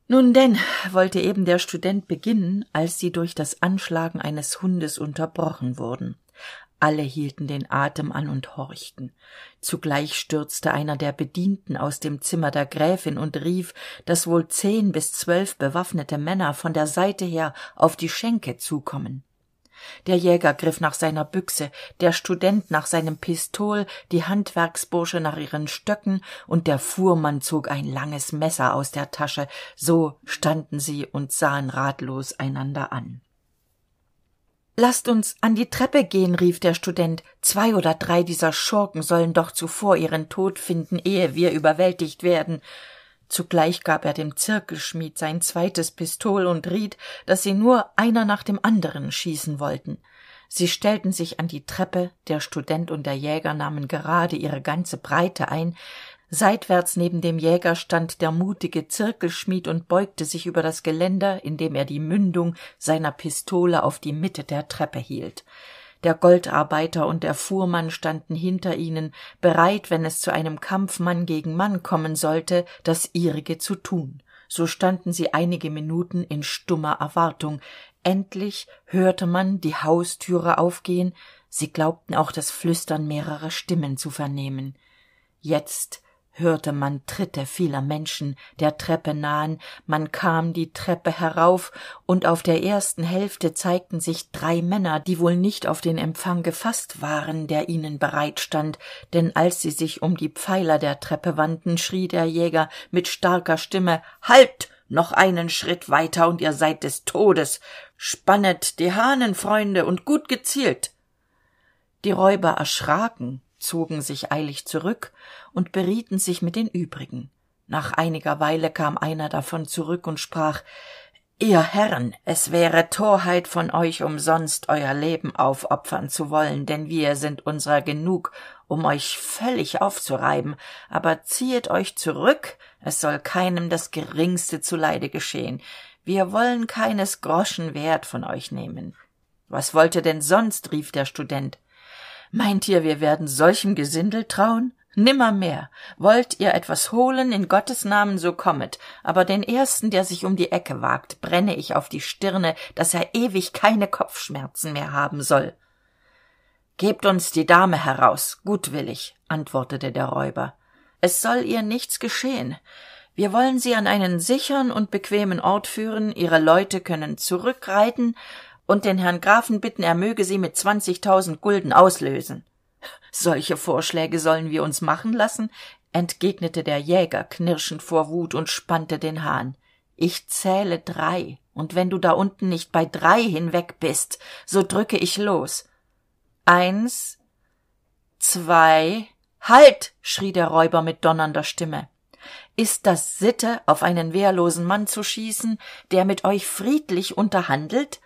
Nun denn wollte eben der student beginnen als sie durch das anschlagen eines hundes unterbrochen wurden alle hielten den atem an und horchten. Zugleich stürzte einer der bedienten aus dem zimmer der gräfin und rief dass wohl zehn bis zwölf bewaffnete männer von der seite her auf die schenke zukommen. Der jäger griff nach seiner büchse der student nach seinem pistol die handwerksbursche nach ihren stöcken und der fuhrmann zog ein langes messer aus der tasche. So standen sie und sahen ratlos einander an Lasst uns an die Treppe gehen, rief der Student. Zwei oder drei dieser Schurken sollen doch zuvor ihren Tod finden, ehe wir überwältigt werden. Zugleich gab er dem Zirkelschmied sein zweites Pistol und riet, dass sie nur einer nach dem anderen schießen wollten. Sie stellten sich an die Treppe, der Student und der Jäger nahmen gerade ihre ganze Breite ein, Seitwärts neben dem Jäger stand der mutige Zirkelschmied und beugte sich über das Geländer, indem er die Mündung seiner Pistole auf die Mitte der Treppe hielt. Der Goldarbeiter und der Fuhrmann standen hinter ihnen, bereit, wenn es zu einem Kampf Mann gegen Mann kommen sollte, das ihrige zu tun. So standen sie einige Minuten in stummer Erwartung. Endlich hörte man die Haustüre aufgehen, sie glaubten auch das Flüstern mehrerer Stimmen zu vernehmen. Jetzt hörte man Tritte vieler Menschen der Treppe nahen, man kam die Treppe herauf, und auf der ersten Hälfte zeigten sich drei Männer, die wohl nicht auf den Empfang gefasst waren, der ihnen bereitstand, denn als sie sich um die Pfeiler der Treppe wandten, schrie der Jäger mit starker Stimme Halt. Noch einen Schritt weiter und ihr seid des Todes. Spannet die Hahnen, Freunde, und gut gezielt. Die Räuber erschraken, zogen sich eilig zurück und berieten sich mit den übrigen. Nach einiger weile kam einer davon zurück und sprach ihr herren es wäre torheit von euch umsonst euer leben aufopfern zu wollen denn wir sind unserer genug um euch völlig aufzureiben. Aber ziehet euch zurück es soll keinem das geringste zuleide geschehen. Wir wollen keines groschen wert von euch nehmen. Was wollte denn sonst? rief der student meint ihr wir werden solchem gesindel trauen? Nimmermehr. Wollt ihr etwas holen in gottes namen so kommet. Aber den ersten der sich um die ecke wagt brenne ich auf die stirne dass er ewig keine kopfschmerzen mehr haben soll. Gebt uns die dame heraus gutwillig antwortete der räuber. Es soll ihr nichts geschehen. Wir wollen sie an einen sichern und bequemen ort führen. Ihre leute können zurückreiten und den herrn grafen bitten er möge sie mit zwanzigtausend gulden auslösen. Solche vorschläge sollen wir uns machen lassen entgegnete der jäger knirschend vor wut und spannte den hahn. Ich zähle drei und wenn du da unten nicht bei drei hinweg bist so drücke ich los. Eins zwei halt schrie der räuber mit donnernder stimme. Ist das sitte auf einen wehrlosen mann zu schießen der mit euch friedlich unterhandelt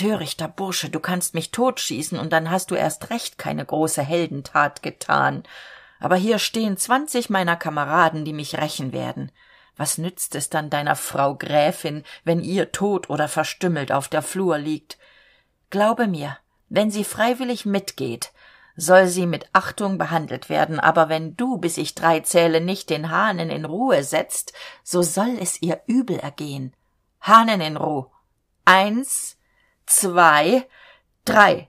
törichter bursche du kannst mich totschießen und dann hast du erst recht keine große heldentat getan. Aber hier stehen zwanzig meiner kameraden die mich rächen werden. Was nützt es dann deiner frau gräfin wenn ihr tot oder verstümmelt auf der flur liegt? Glaube mir wenn sie freiwillig mitgeht soll sie mit achtung behandelt werden aber wenn du bis ich drei zähle nicht den hahnen in ruhe setzt so soll es ihr übel ergehen. Hahnen in ruh eins zwei drei.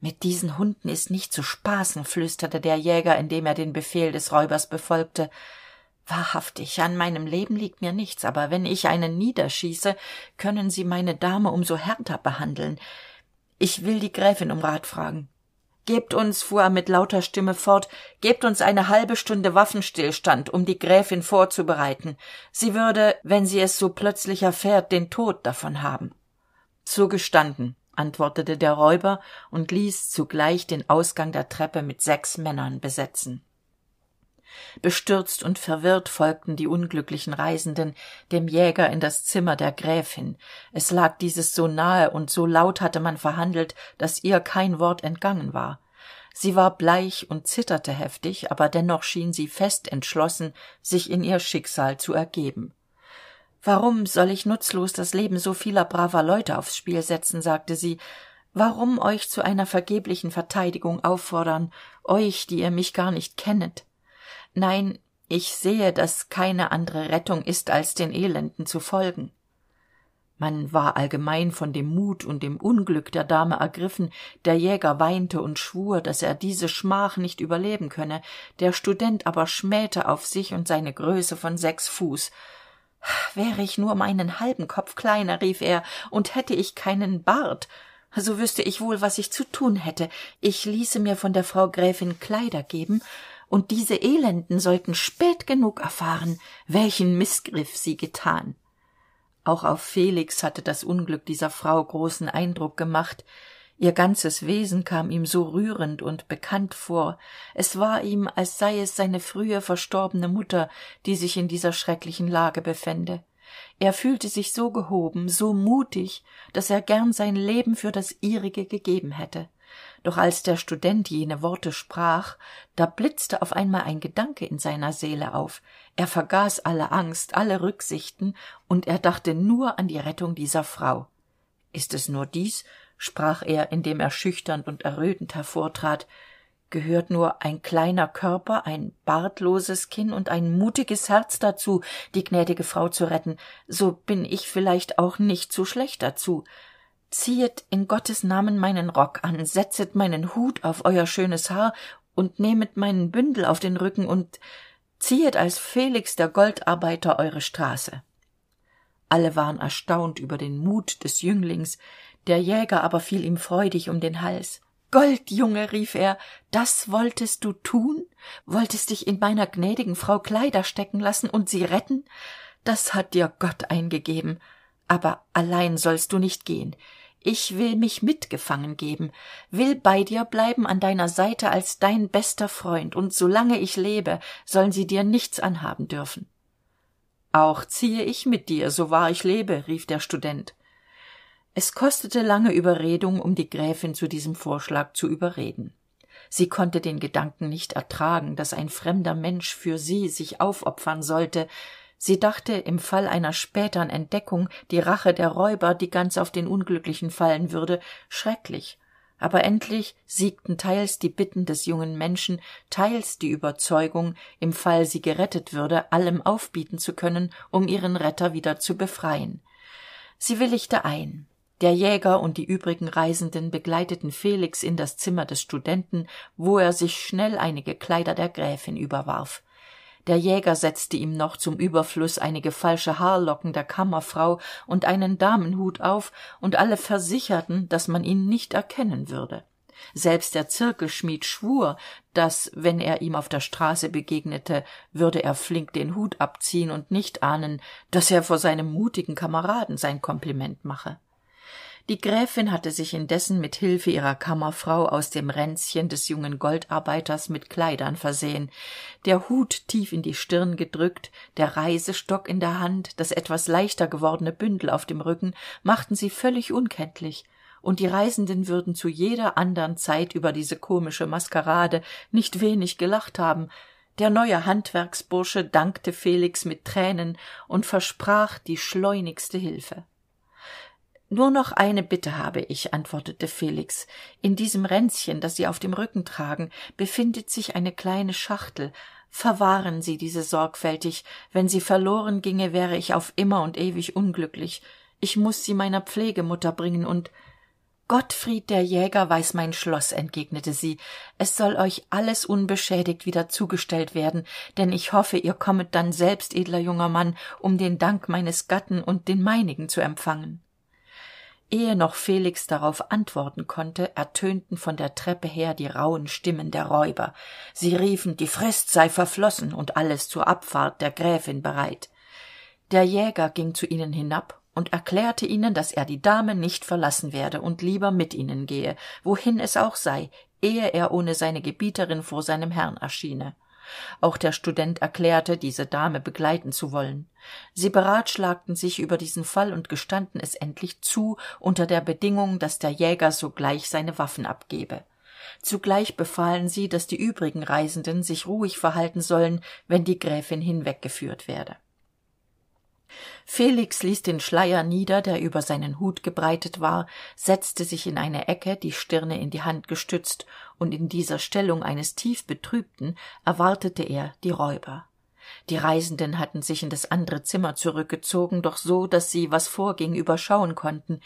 Mit diesen hunden ist nicht zu spaßen flüsterte der jäger indem er den befehl des räubers befolgte. Wahrhaftig an meinem leben liegt mir nichts aber wenn ich einen niederschieße können sie meine dame um so härter behandeln. Ich will die gräfin um rat fragen. Gebt uns fuhr er mit lauter stimme fort gebt uns eine halbe stunde waffenstillstand um die gräfin vorzubereiten. Sie würde wenn sie es so plötzlich erfährt den tod davon haben zugestanden antwortete der räuber und ließ zugleich den ausgang der treppe mit sechs männern besetzen. Bestürzt und verwirrt folgten die unglücklichen reisenden dem jäger in das zimmer der gräfin. Es lag dieses so nahe und so laut hatte man verhandelt dass ihr kein wort entgangen war. Sie war bleich und zitterte heftig aber dennoch schien sie fest entschlossen sich in ihr schicksal zu ergeben warum soll ich nutzlos das leben so vieler braver leute aufs spiel setzen sagte sie. Warum euch zu einer vergeblichen verteidigung auffordern euch die ihr mich gar nicht kennet? Nein ich sehe dass keine andere rettung ist als den elenden zu folgen. Man war allgemein von dem mut und dem unglück der dame ergriffen der jäger weinte und schwur dass er diese schmach nicht überleben könne der student aber schmähte auf sich und seine größe von sechs fuß wäre ich nur um einen halben kopf kleiner rief er und hätte ich keinen bart so wüsste ich wohl was ich zu tun hätte. Ich ließe mir von der frau gräfin kleider geben und diese elenden sollten spät genug erfahren welchen mißgriff sie getan. Auch auf felix hatte das unglück dieser frau großen eindruck gemacht ihr ganzes wesen kam ihm so rührend und bekannt vor. Es war ihm als sei es seine frühe verstorbene mutter die sich in dieser schrecklichen lage befände. Er fühlte sich so gehoben so mutig dass er gern sein leben für das ihrige gegeben hätte. Doch als der student jene worte sprach da blitzte auf einmal ein gedanke in seiner seele auf. Er vergaß alle angst alle rücksichten und er dachte nur an die rettung dieser frau. Ist es nur dies sprach er indem er schüchtern und errötend hervortrat gehört nur ein kleiner körper ein bartloses kinn und ein mutiges herz dazu die gnädige frau zu retten. So bin ich vielleicht auch nicht zu schlecht dazu. Ziehet in gottes namen meinen rock an setzet meinen hut auf euer schönes haar und nehmet meinen bündel auf den rücken und ziehet als felix der goldarbeiter eure straße. Alle waren erstaunt über den mut des jünglings der jäger aber fiel ihm freudig um den hals. Goldjunge rief er das wolltest du tun? Wolltest dich in meiner gnädigen frau kleider stecken lassen und sie retten? Das hat dir gott eingegeben. Aber allein sollst du nicht gehen. Ich will mich mitgefangen geben will bei dir bleiben an deiner seite als dein bester freund und solange ich lebe sollen sie dir nichts anhaben dürfen. Auch ziehe ich mit dir so wahr ich lebe rief der student es kostete lange überredung um die gräfin zu diesem vorschlag zu überreden. Sie konnte den gedanken nicht ertragen dass ein fremder mensch für sie sich aufopfern sollte. Sie dachte im fall einer spätern entdeckung die rache der räuber die ganz auf den unglücklichen fallen würde schrecklich. Aber endlich siegten teils die bitten des jungen menschen teils die überzeugung im fall sie gerettet würde allem aufbieten zu können um ihren retter wieder zu befreien. Sie willigte ein der jäger und die übrigen reisenden begleiteten felix in das zimmer des studenten wo er sich schnell einige kleider der gräfin überwarf. Der jäger setzte ihm noch zum überfluß einige falsche haarlocken der kammerfrau und einen damenhut auf und alle versicherten dass man ihn nicht erkennen würde. Selbst der zirkelschmied schwur dass wenn er ihm auf der straße begegnete würde er flink den hut abziehen und nicht ahnen dass er vor seinem mutigen kameraden sein kompliment mache die gräfin hatte sich indessen mit hilfe ihrer kammerfrau aus dem ränzchen des jungen goldarbeiters mit kleidern versehen der hut tief in die stirn gedrückt der reisestock in der hand das etwas leichter gewordene bündel auf dem rücken machten sie völlig unkenntlich und die reisenden würden zu jeder andern zeit über diese komische maskerade nicht wenig gelacht haben. Der neue handwerksbursche dankte felix mit tränen und versprach die schleunigste hilfe nur noch eine bitte habe ich antwortete felix. In diesem ränzchen das sie auf dem rücken tragen befindet sich eine kleine schachtel. Verwahren sie diese sorgfältig. Wenn sie verloren ginge wäre ich auf immer und ewig unglücklich. Ich muss sie meiner pflegemutter bringen und gottfried der jäger weiß mein schloss entgegnete sie. Es soll euch alles unbeschädigt wieder zugestellt werden denn ich hoffe ihr kommet dann selbst edler junger mann um den dank meines gatten und den meinigen zu empfangen ehe noch felix darauf antworten konnte ertönten von der treppe her die rauhen stimmen der räuber. Sie riefen die frist sei verflossen und alles zur abfahrt der gräfin bereit. Der jäger ging zu ihnen hinab und erklärte ihnen dass er die dame nicht verlassen werde und lieber mit ihnen gehe wohin es auch sei ehe er ohne seine gebieterin vor seinem herrn erschiene auch der student erklärte diese dame begleiten zu wollen. Sie beratschlagten sich über diesen fall und gestanden es endlich zu unter der bedingung dass der jäger sogleich seine waffen abgebe. Zugleich befahlen sie dass die übrigen reisenden sich ruhig verhalten sollen wenn die gräfin hinweggeführt werde. Felix ließ den schleier nieder der über seinen hut gebreitet war setzte sich in eine ecke die stirne in die hand gestützt und in dieser stellung eines tief betrübten erwartete er die räuber. Die reisenden hatten sich in das andere zimmer zurückgezogen doch so dass sie was vorging überschauen konnten.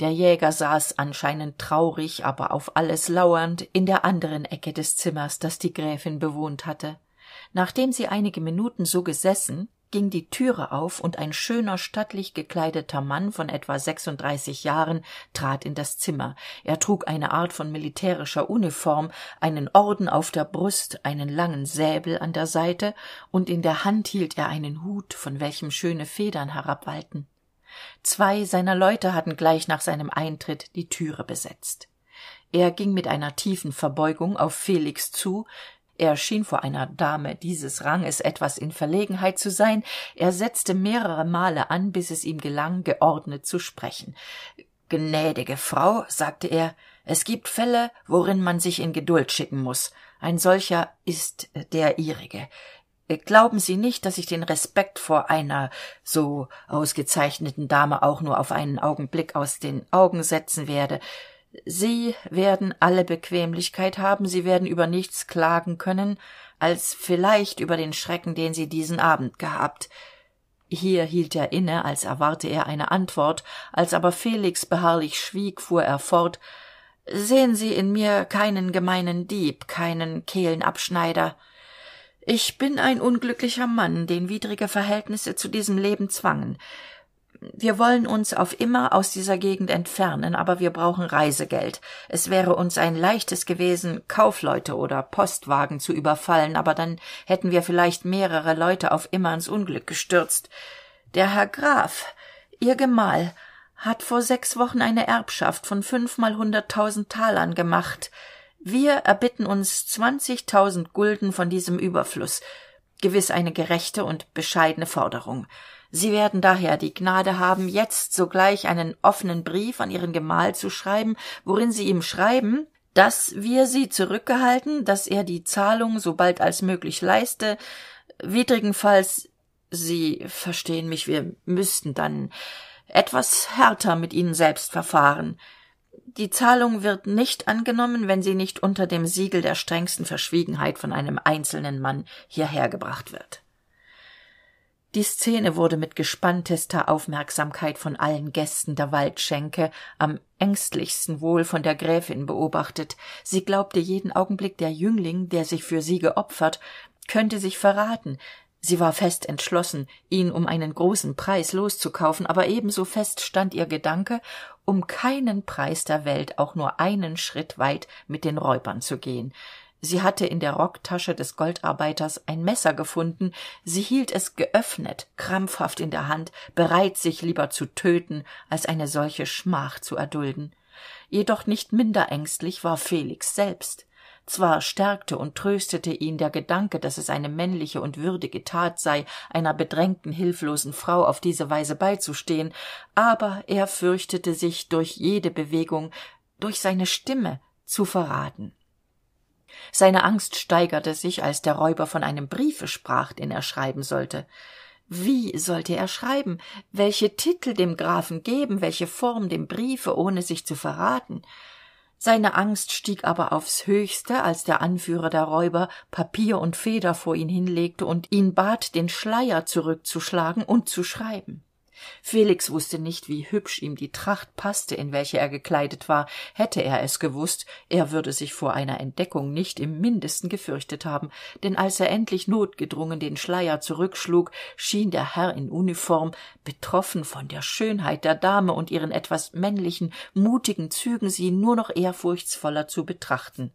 Der jäger saß anscheinend traurig aber auf alles lauernd in der anderen ecke des zimmers das die gräfin bewohnt hatte. Nachdem sie einige minuten so gesessen ging die türe auf und ein schöner stattlich gekleideter mann von etwa sechsunddreißig jahren trat in das zimmer. Er trug eine art von militärischer uniform einen orden auf der brust einen langen säbel an der seite und in der hand hielt er einen hut von welchem schöne federn herabwallten. Zwei seiner leute hatten gleich nach seinem eintritt die türe besetzt. Er ging mit einer tiefen verbeugung auf felix zu er schien vor einer dame dieses ranges etwas in verlegenheit zu sein. Er setzte mehrere male an bis es ihm gelang geordnet zu sprechen. Gnädige frau sagte er es gibt fälle worin man sich in geduld schicken muss ein solcher ist der ihrige. Glauben sie nicht dass ich den respekt vor einer so ausgezeichneten dame auch nur auf einen augenblick aus den augen setzen werde sie werden alle bequemlichkeit haben sie werden über nichts klagen können als vielleicht über den schrecken den sie diesen abend gehabt. Hier hielt er inne als erwarte er eine antwort als aber felix beharrlich schwieg fuhr er fort sehen sie in mir keinen gemeinen dieb keinen kehlenabschneider. Ich bin ein unglücklicher mann den widrige verhältnisse zu diesem leben zwangen wir wollen uns auf immer aus dieser gegend entfernen aber wir brauchen reisegeld. Es wäre uns ein leichtes gewesen kaufleute oder postwagen zu überfallen aber dann hätten wir vielleicht mehrere leute auf immer ins unglück gestürzt. Der herr graf ihr gemahl hat vor sechs wochen eine erbschaft von fünfmal hunderttausend talern gemacht. Wir erbitten uns zwanzigtausend gulden von diesem überfluß gewiss eine gerechte und bescheidene forderung sie werden daher die gnade haben jetzt sogleich einen offenen brief an ihren gemahl zu schreiben worin sie ihm schreiben dass wir sie zurückgehalten dass er die zahlung sobald als möglich leiste. Widrigenfalls sie verstehen mich wir müssten dann etwas härter mit ihnen selbst verfahren. Die zahlung wird nicht angenommen wenn sie nicht unter dem siegel der strengsten verschwiegenheit von einem einzelnen mann hierhergebracht wird die szene wurde mit gespanntester aufmerksamkeit von allen gästen der waldschenke am ängstlichsten wohl von der gräfin beobachtet. Sie glaubte jeden augenblick der jüngling der sich für sie geopfert könnte sich verraten. Sie war fest entschlossen ihn um einen großen preis loszukaufen aber ebenso fest stand ihr gedanke um keinen preis der welt auch nur einen schritt weit mit den räubern zu gehen sie hatte in der rocktasche des goldarbeiters ein messer gefunden. Sie hielt es geöffnet krampfhaft in der hand bereit sich lieber zu töten als eine solche schmach zu erdulden. Jedoch nicht minder ängstlich war felix selbst. Zwar stärkte und tröstete ihn der gedanke dass es eine männliche und würdige tat sei einer bedrängten hilflosen frau auf diese weise beizustehen aber er fürchtete sich durch jede bewegung durch seine stimme zu verraten seine angst steigerte sich als der räuber von einem briefe sprach den er schreiben sollte. Wie sollte er schreiben? Welche titel dem grafen geben? Welche form dem briefe ohne sich zu verraten? Seine angst stieg aber aufs höchste als der anführer der räuber papier und feder vor ihn hinlegte und ihn bat den schleier zurückzuschlagen und zu schreiben felix wusste nicht wie hübsch ihm die tracht passte in welche er gekleidet war. Hätte er es gewusst er würde sich vor einer entdeckung nicht im mindesten gefürchtet haben. Denn als er endlich notgedrungen den schleier zurückschlug schien der herr in uniform betroffen von der schönheit der dame und ihren etwas männlichen mutigen zügen sie nur noch ehrfurchtsvoller zu betrachten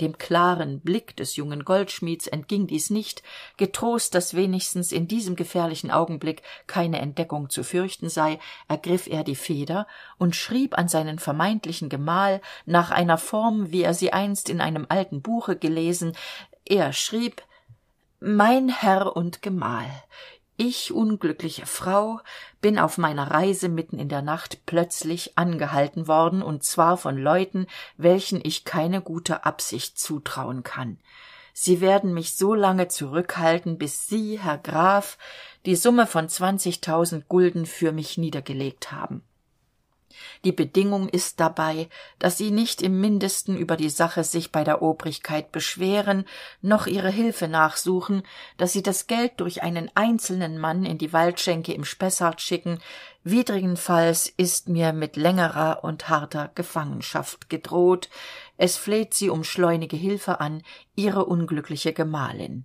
dem klaren blick des jungen goldschmieds entging dies nicht. Getrost dass wenigstens in diesem gefährlichen augenblick keine entdeckung zu fürchten sei ergriff er die feder und schrieb an seinen vermeintlichen gemahl nach einer form wie er sie einst in einem alten buche gelesen. Er schrieb mein herr und gemahl ich unglückliche frau bin auf meiner reise mitten in der nacht plötzlich angehalten worden und zwar von leuten welchen ich keine gute absicht zutrauen kann. Sie werden mich so lange zurückhalten bis sie herr graf die summe von zwanzigtausend gulden für mich niedergelegt haben die bedingung ist dabei dass sie nicht im mindesten über die sache sich bei der obrigkeit beschweren noch ihre hilfe nachsuchen dass sie das geld durch einen einzelnen mann in die waldschenke im spessart schicken. Widrigenfalls ist mir mit längerer und harter gefangenschaft gedroht. Es fleht sie um schleunige hilfe an ihre unglückliche gemahlin.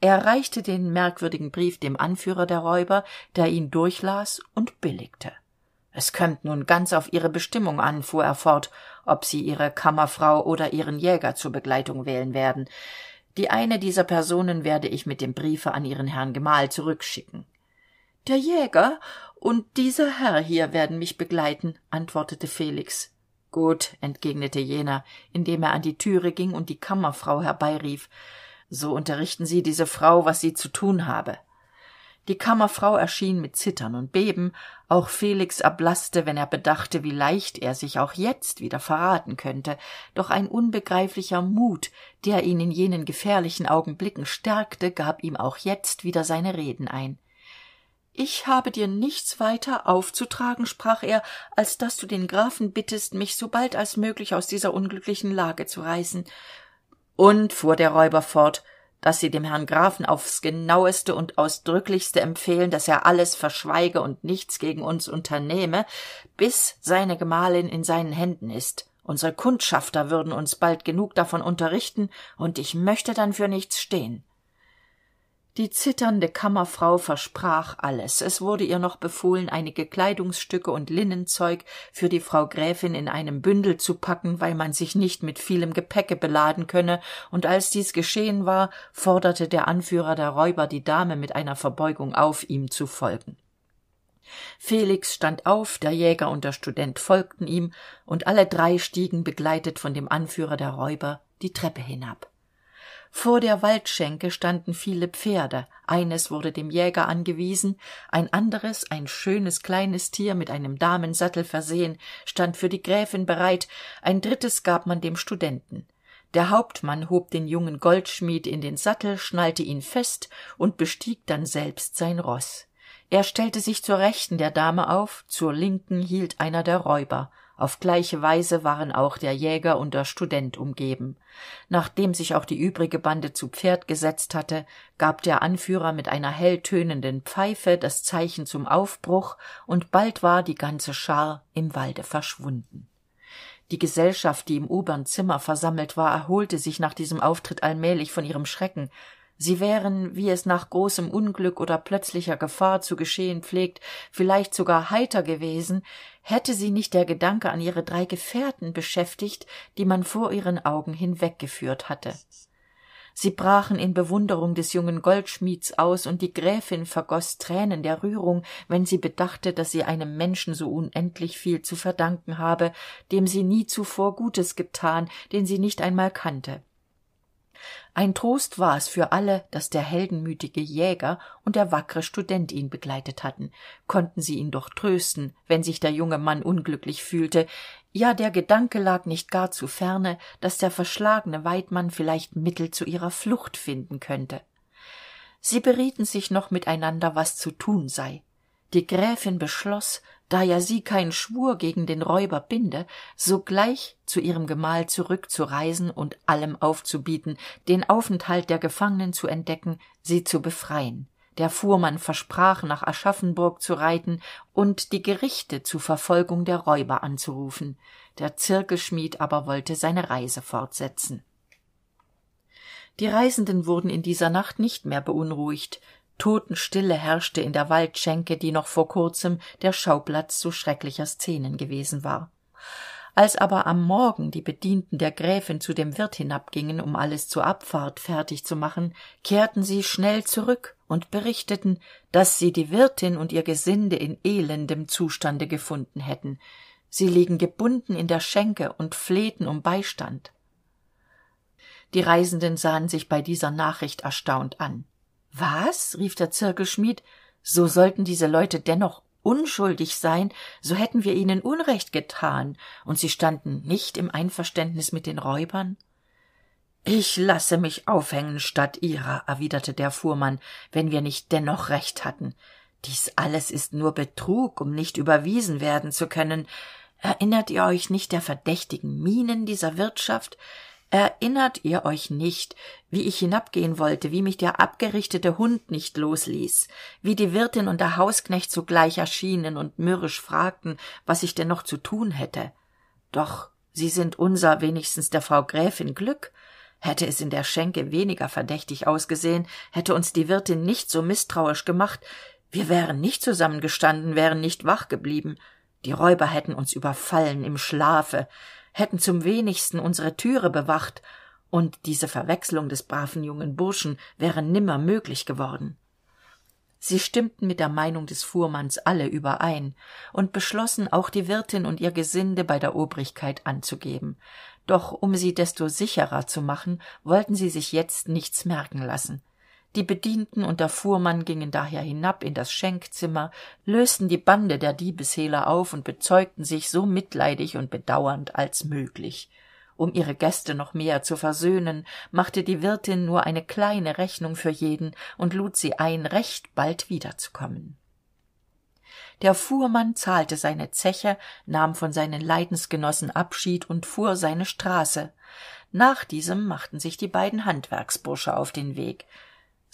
Er reichte den merkwürdigen brief dem anführer der räuber der ihn durchlas und billigte es kömmt nun ganz auf ihre bestimmung an fuhr er fort ob sie ihre kammerfrau oder ihren jäger zur begleitung wählen werden. Die eine dieser personen werde ich mit dem briefe an ihren herrn gemahl zurückschicken. Der jäger und dieser herr hier werden mich begleiten antwortete felix. Gut entgegnete jener indem er an die türe ging und die kammerfrau herbeirief. So unterrichten sie diese frau was sie zu tun habe die kammerfrau erschien mit zittern und beben. Auch felix erblaßte wenn er bedachte wie leicht er sich auch jetzt wieder verraten könnte. Doch ein unbegreiflicher mut der ihn in jenen gefährlichen augenblicken stärkte gab ihm auch jetzt wieder seine reden ein. Ich habe dir nichts weiter aufzutragen sprach er als dass du den grafen bittest mich so bald als möglich aus dieser unglücklichen lage zu reißen und fuhr der räuber fort dass sie dem herrn grafen aufs genaueste und ausdrücklichste empfehlen dass er alles verschweige und nichts gegen uns unternehme bis seine gemahlin in seinen händen ist. Unsere kundschafter würden uns bald genug davon unterrichten und ich möchte dann für nichts stehen die zitternde kammerfrau versprach alles. Es wurde ihr noch befohlen einige kleidungsstücke und linnenzeug für die frau gräfin in einem bündel zu packen weil man sich nicht mit vielem gepäcke beladen könne. Und als dies geschehen war forderte der anführer der räuber die dame mit einer verbeugung auf ihm zu folgen. Felix stand auf der jäger und der student folgten ihm und alle drei stiegen begleitet von dem anführer der räuber die treppe hinab vor der waldschenke standen viele pferde. Eines wurde dem jäger angewiesen ein anderes ein schönes kleines tier mit einem damensattel versehen stand für die gräfin bereit ein drittes gab man dem studenten. Der hauptmann hob den jungen goldschmied in den sattel schnallte ihn fest und bestieg dann selbst sein roß er stellte sich zur rechten der dame auf zur linken hielt einer der räuber auf gleiche weise waren auch der jäger und der student umgeben. Nachdem sich auch die übrige bande zu pferd gesetzt hatte gab der anführer mit einer helltönenden pfeife das zeichen zum aufbruch und bald war die ganze schar im walde verschwunden. Die gesellschaft die im obern zimmer versammelt war erholte sich nach diesem auftritt allmählich von ihrem schrecken sie wären wie es nach großem unglück oder plötzlicher gefahr zu geschehen pflegt vielleicht sogar heiter gewesen hätte sie nicht der gedanke an ihre drei gefährten beschäftigt die man vor ihren augen hinweggeführt hatte. Sie brachen in bewunderung des jungen goldschmieds aus und die gräfin vergoß tränen der rührung wenn sie bedachte dass sie einem menschen so unendlich viel zu verdanken habe dem sie nie zuvor gutes getan den sie nicht einmal kannte ein trost war es für alle dass der heldenmütige jäger und der wackre student ihn begleitet hatten. Konnten sie ihn doch trösten wenn sich der junge mann unglücklich fühlte. Ja der gedanke lag nicht gar zu ferne dass der verschlagene weidmann vielleicht mittel zu ihrer flucht finden könnte. Sie berieten sich noch miteinander was zu tun sei. Die gräfin beschloss da ja sie keinen schwur gegen den räuber binde sogleich zu ihrem gemahl zurückzureisen und allem aufzubieten den aufenthalt der gefangenen zu entdecken sie zu befreien. Der fuhrmann versprach nach aschaffenburg zu reiten und die gerichte zu verfolgung der räuber anzurufen. Der zirkelschmied aber wollte seine reise fortsetzen. Die reisenden wurden in dieser nacht nicht mehr beunruhigt totenstille herrschte in der waldschenke die noch vor kurzem der schauplatz so schrecklicher szenen gewesen war. Als aber am morgen die bedienten der gräfin zu dem wirt hinabgingen um alles zur abfahrt fertig zu machen kehrten sie schnell zurück und berichteten dass sie die wirtin und ihr gesinde in elendem zustande gefunden hätten. Sie liegen gebunden in der schenke und flehten um beistand. Die reisenden sahen sich bei dieser nachricht erstaunt an was? rief der zirkelschmied so sollten diese leute dennoch unschuldig sein so hätten wir ihnen unrecht getan. Und sie standen nicht im einverständnis mit den räubern? Ich lasse mich aufhängen statt ihrer erwiderte der fuhrmann wenn wir nicht dennoch recht hatten. Dies alles ist nur betrug um nicht überwiesen werden zu können. Erinnert ihr euch nicht der verdächtigen mienen dieser wirtschaft erinnert ihr euch nicht wie ich hinabgehen wollte wie mich der abgerichtete hund nicht losließ wie die wirtin und der hausknecht sogleich erschienen und mürrisch fragten was ich denn noch zu tun hätte? Doch sie sind unser wenigstens der frau gräfin glück. Hätte es in der schenke weniger verdächtig ausgesehen hätte uns die wirtin nicht so mißtrauisch gemacht wir wären nicht zusammengestanden wären nicht wach geblieben. Die räuber hätten uns überfallen im schlafe hätten zum wenigsten unsere türe bewacht und diese verwechslung des braven jungen burschen wäre nimmer möglich geworden. Sie stimmten mit der meinung des fuhrmanns alle überein und beschlossen auch die wirtin und ihr gesinde bei der obrigkeit anzugeben. Doch um sie desto sicherer zu machen wollten sie sich jetzt nichts merken lassen die bedienten und der fuhrmann gingen daher hinab in das schenkzimmer lösten die bande der diebeshehler auf und bezeugten sich so mitleidig und bedauernd als möglich. Um ihre gäste noch mehr zu versöhnen machte die wirtin nur eine kleine rechnung für jeden und lud sie ein recht bald wiederzukommen. Der fuhrmann zahlte seine zeche nahm von seinen leidensgenossen abschied und fuhr seine straße. Nach diesem machten sich die beiden handwerksbursche auf den weg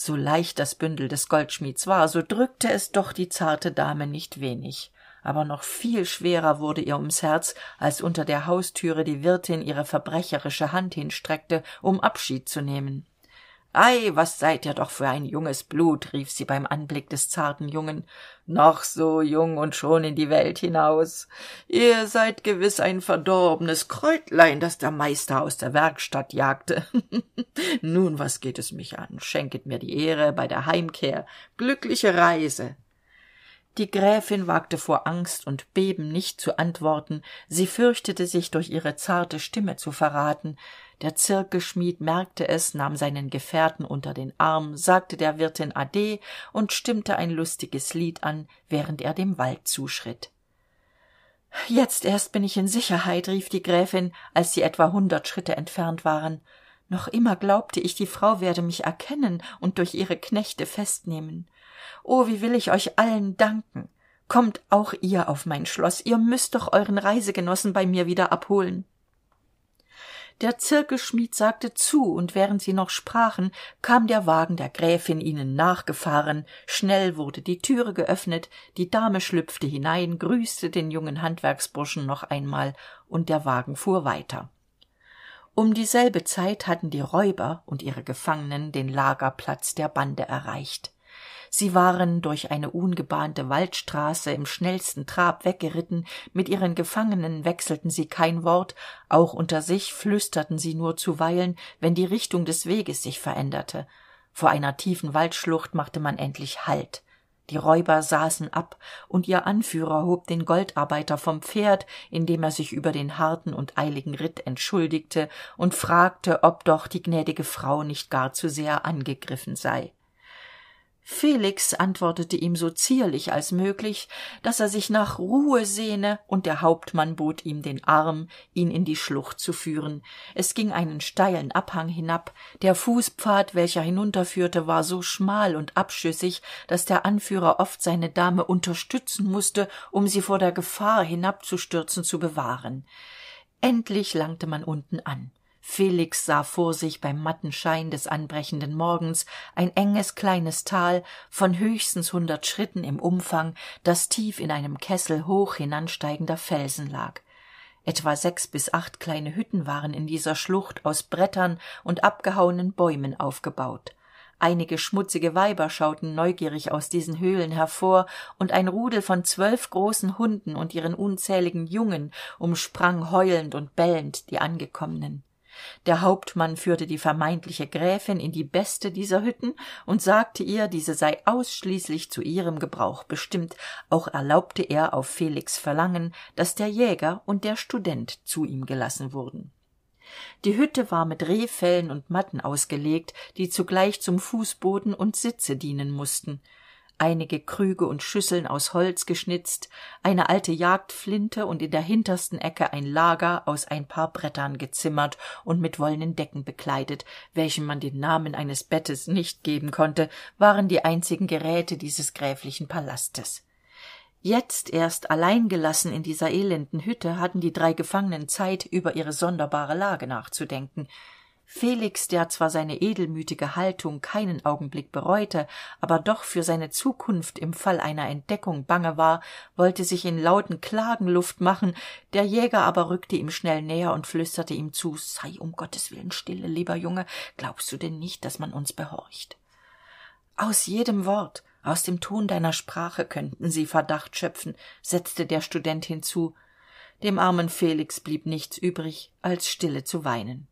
so leicht das bündel des goldschmieds war so drückte es doch die zarte dame nicht wenig. Aber noch viel schwerer wurde ihr ums herz als unter der haustüre die wirtin ihre verbrecherische hand hinstreckte um abschied zu nehmen ei was seid ihr doch für ein junges blut rief sie beim anblick des zarten jungen. Noch so jung und schon in die welt hinaus. Ihr seid gewiss ein verdorbenes kräutlein das der meister aus der werkstatt jagte. Nun was geht es mich an? Schenket mir die ehre bei der heimkehr. Glückliche reise. Die gräfin wagte vor angst und beben nicht zu antworten. Sie fürchtete sich durch ihre zarte stimme zu verraten der zirkelschmied merkte es nahm seinen gefährten unter den arm sagte der wirtin ade und stimmte ein lustiges lied an während er dem wald zuschritt. Jetzt erst bin ich in sicherheit rief die gräfin als sie etwa hundert schritte entfernt waren. Noch immer glaubte ich die frau werde mich erkennen und durch ihre knechte festnehmen. Oh wie will ich euch allen danken. Kommt auch ihr auf mein schloss ihr müßt doch euren reisegenossen bei mir wieder abholen der zirkelschmied sagte zu und während sie noch sprachen kam der wagen der gräfin ihnen nachgefahren. Schnell wurde die türe geöffnet die dame schlüpfte hinein grüßte den jungen handwerksburschen noch einmal und der wagen fuhr weiter. Um dieselbe zeit hatten die räuber und ihre gefangenen den lagerplatz der bande erreicht sie waren durch eine ungebahnte waldstraße im schnellsten trab weggeritten mit ihren gefangenen wechselten sie kein wort auch unter sich flüsterten sie nur zuweilen wenn die richtung des weges sich veränderte. Vor einer tiefen waldschlucht machte man endlich halt. Die räuber saßen ab und ihr anführer hob den goldarbeiter vom pferd indem er sich über den harten und eiligen ritt entschuldigte und fragte ob doch die gnädige frau nicht gar zu sehr angegriffen sei felix antwortete ihm so zierlich als möglich dass er sich nach ruhe sehne und der hauptmann bot ihm den arm ihn in die schlucht zu führen. Es ging einen steilen abhang hinab. Der fußpfad welcher hinunterführte war so schmal und abschüssig dass der anführer oft seine dame unterstützen musste um sie vor der gefahr hinabzustürzen zu bewahren. Endlich langte man unten an felix sah vor sich beim matten schein des anbrechenden morgens ein enges kleines tal von höchstens hundert schritten im umfang das tief in einem kessel hoch hinansteigender felsen lag. Etwa sechs bis acht kleine hütten waren in dieser schlucht aus brettern und abgehauenen bäumen aufgebaut. Einige schmutzige weiber schauten neugierig aus diesen höhlen hervor und ein rudel von zwölf großen hunden und ihren unzähligen jungen umsprang heulend und bellend die angekommenen der hauptmann führte die vermeintliche gräfin in die beste dieser hütten und sagte ihr diese sei ausschließlich zu ihrem gebrauch bestimmt. Auch erlaubte er auf felix verlangen dass der jäger und der student zu ihm gelassen wurden. Die hütte war mit rehfellen und matten ausgelegt die zugleich zum fußboden und sitze dienen mussten einige krüge und schüsseln aus holz geschnitzt eine alte jagdflinte und in der hintersten ecke ein lager aus ein paar brettern gezimmert und mit wollenen decken bekleidet welchen man den namen eines bettes nicht geben konnte waren die einzigen geräte dieses gräflichen palastes. Jetzt erst allein gelassen in dieser elenden hütte hatten die drei gefangenen zeit über ihre sonderbare lage nachzudenken felix der zwar seine edelmütige haltung keinen augenblick bereute aber doch für seine zukunft im fall einer entdeckung bange war wollte sich in lauten klagen luft machen der jäger aber rückte ihm schnell näher und flüsterte ihm zu sei um gottes willen stille lieber junge glaubst du denn nicht dass man uns behorcht? Aus jedem wort aus dem ton deiner sprache könnten sie verdacht schöpfen setzte der student hinzu. Dem armen felix blieb nichts übrig als stille zu weinen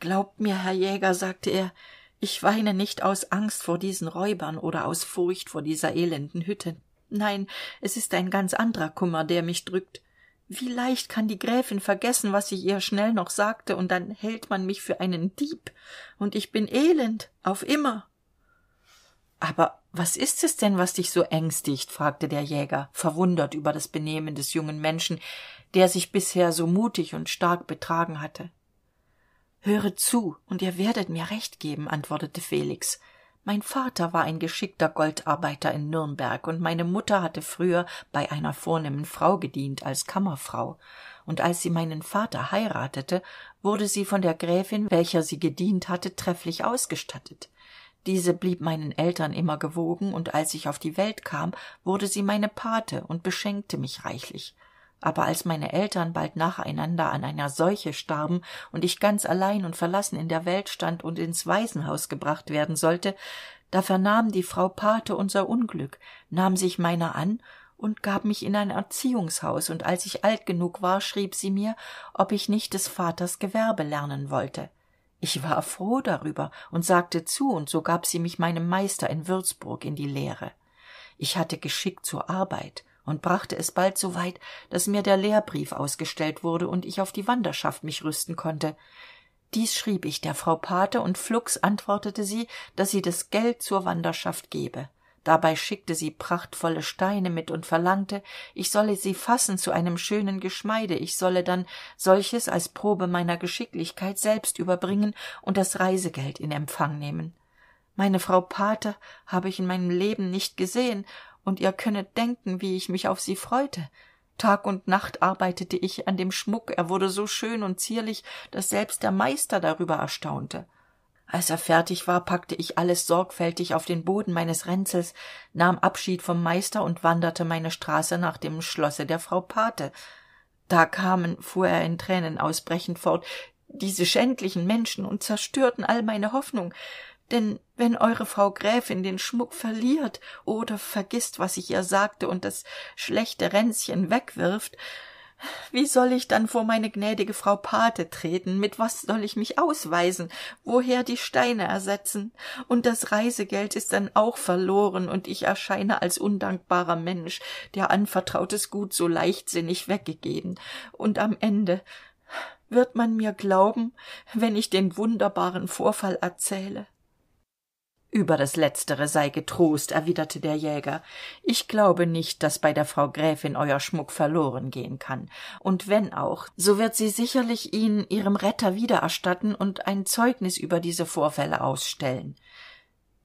glaubt mir herr jäger sagte er ich weine nicht aus angst vor diesen räubern oder aus furcht vor dieser elenden hütte. Nein es ist ein ganz anderer kummer der mich drückt. Wie leicht kann die gräfin vergessen was ich ihr schnell noch sagte und dann hält man mich für einen dieb. Und ich bin elend auf immer. Aber was ist es denn was dich so ängstigt? fragte der jäger verwundert über das benehmen des jungen menschen der sich bisher so mutig und stark betragen hatte höret zu und ihr werdet mir recht geben antwortete felix. Mein vater war ein geschickter goldarbeiter in nürnberg und meine mutter hatte früher bei einer vornehmen frau gedient als kammerfrau. Und als sie meinen vater heiratete wurde sie von der gräfin welcher sie gedient hatte trefflich ausgestattet. Diese blieb meinen eltern immer gewogen und als ich auf die welt kam wurde sie meine pate und beschenkte mich reichlich aber als meine eltern bald nacheinander an einer seuche starben und ich ganz allein und verlassen in der welt stand und ins waisenhaus gebracht werden sollte da vernahm die frau pate unser unglück nahm sich meiner an und gab mich in ein erziehungshaus. Und als ich alt genug war schrieb sie mir ob ich nicht des vaters gewerbe lernen wollte. Ich war froh darüber und sagte zu und so gab sie mich meinem meister in würzburg in die lehre. Ich hatte geschick zur arbeit und brachte es bald so weit dass mir der lehrbrief ausgestellt wurde und ich auf die wanderschaft mich rüsten konnte. Dies schrieb ich der frau pate und flugs antwortete sie dass sie das geld zur wanderschaft gebe. Dabei schickte sie prachtvolle steine mit und verlangte ich solle sie fassen zu einem schönen geschmeide. Ich solle dann solches als probe meiner geschicklichkeit selbst überbringen und das reisegeld in empfang nehmen. Meine frau pate habe ich in meinem leben nicht gesehen und ihr könnet denken wie ich mich auf sie freute. Tag und nacht arbeitete ich an dem schmuck er wurde so schön und zierlich dass selbst der meister darüber erstaunte. Als er fertig war packte ich alles sorgfältig auf den boden meines ränzels nahm abschied vom meister und wanderte meine straße nach dem schlosse der frau pate. Da kamen fuhr er in tränen ausbrechend fort diese schändlichen menschen und zerstörten all meine hoffnung denn wenn eure frau gräfin den schmuck verliert oder vergisst was ich ihr sagte und das schlechte ränzchen wegwirft wie soll ich dann vor meine gnädige frau pate treten? Mit was soll ich mich ausweisen? Woher die steine ersetzen? Und das reisegeld ist dann auch verloren und ich erscheine als undankbarer mensch der anvertrautes gut so leichtsinnig weggegeben. Und am ende wird man mir glauben wenn ich den wunderbaren vorfall erzähle über das letztere sei getrost erwiderte der jäger. Ich glaube nicht dass bei der frau gräfin euer schmuck verloren gehen kann. Und wenn auch so wird sie sicherlich ihn ihrem retter wiedererstatten und ein zeugnis über diese vorfälle ausstellen.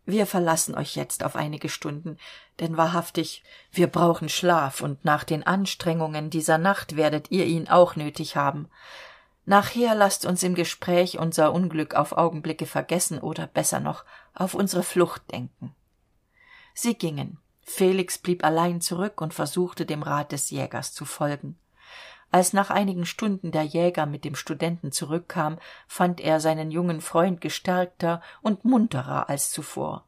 Wir verlassen euch jetzt auf einige stunden denn wahrhaftig wir brauchen schlaf und nach den anstrengungen dieser nacht werdet ihr ihn auch nötig haben. Nachher laßt uns im gespräch unser unglück auf augenblicke vergessen oder besser noch auf unsere flucht denken. Sie gingen. Felix blieb allein zurück und versuchte dem rat des jägers zu folgen. Als nach einigen stunden der jäger mit dem studenten zurückkam fand er seinen jungen freund gestärkter und munterer als zuvor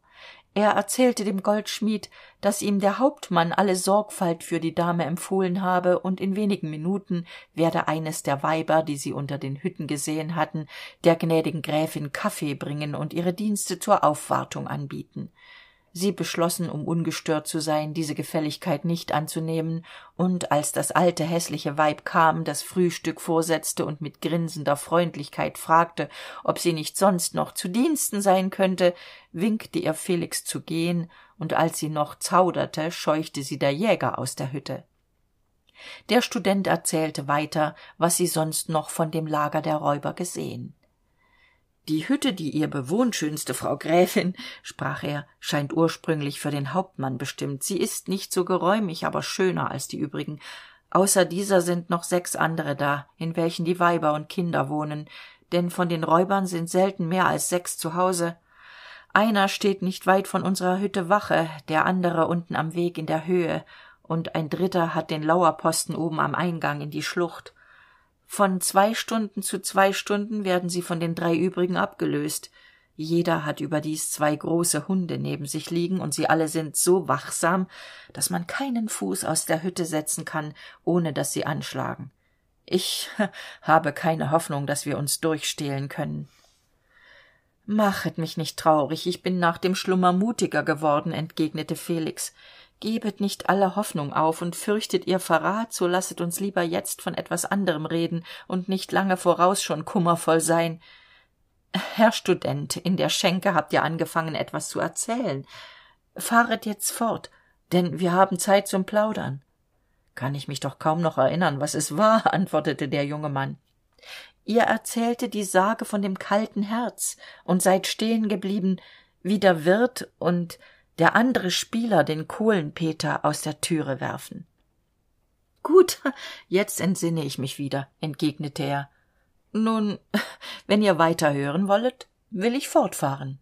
er erzählte dem goldschmied dass ihm der hauptmann alle sorgfalt für die dame empfohlen habe und in wenigen minuten werde eines der weiber die sie unter den hütten gesehen hatten der gnädigen gräfin kaffee bringen und ihre dienste zur aufwartung anbieten sie beschlossen um ungestört zu sein diese gefälligkeit nicht anzunehmen und als das alte häßliche weib kam das frühstück vorsetzte und mit grinsender freundlichkeit fragte ob sie nicht sonst noch zu diensten sein könnte winkte ihr felix zu gehen und als sie noch zauderte scheuchte sie der jäger aus der hütte. Der student erzählte weiter was sie sonst noch von dem lager der räuber gesehen die hütte die ihr bewohnt schönste frau gräfin sprach er scheint ursprünglich für den hauptmann bestimmt. Sie ist nicht so geräumig aber schöner als die übrigen. Außer dieser sind noch sechs andere da in welchen die weiber und kinder wohnen. Denn von den räubern sind selten mehr als sechs zu hause. Einer steht nicht weit von unserer hütte wache der andere unten am weg in der höhe. Und ein dritter hat den lauerposten oben am eingang in die schlucht von zwei stunden zu zwei stunden werden sie von den drei übrigen abgelöst. Jeder hat überdies zwei große hunde neben sich liegen und sie alle sind so wachsam dass man keinen fuß aus der hütte setzen kann ohne dass sie anschlagen. Ich habe keine hoffnung dass wir uns durchstehlen können. Machet mich nicht traurig ich bin nach dem schlummer mutiger geworden entgegnete felix gebet nicht alle hoffnung auf und fürchtet ihr verrat so lasset uns lieber jetzt von etwas anderem reden und nicht lange voraus schon kummervoll sein. Herr student in der schenke habt ihr angefangen etwas zu erzählen. Fahret jetzt fort denn wir haben zeit zum plaudern. Kann ich mich doch kaum noch erinnern was es war antwortete der junge mann. Ihr erzählte die sage von dem kalten herz und seid stehen geblieben wie der wirt und der andere spieler den kohlenpeter aus der türe werfen. Gut jetzt entsinne ich mich wieder entgegnete er. Nun wenn ihr weiter hören wollet will ich fortfahren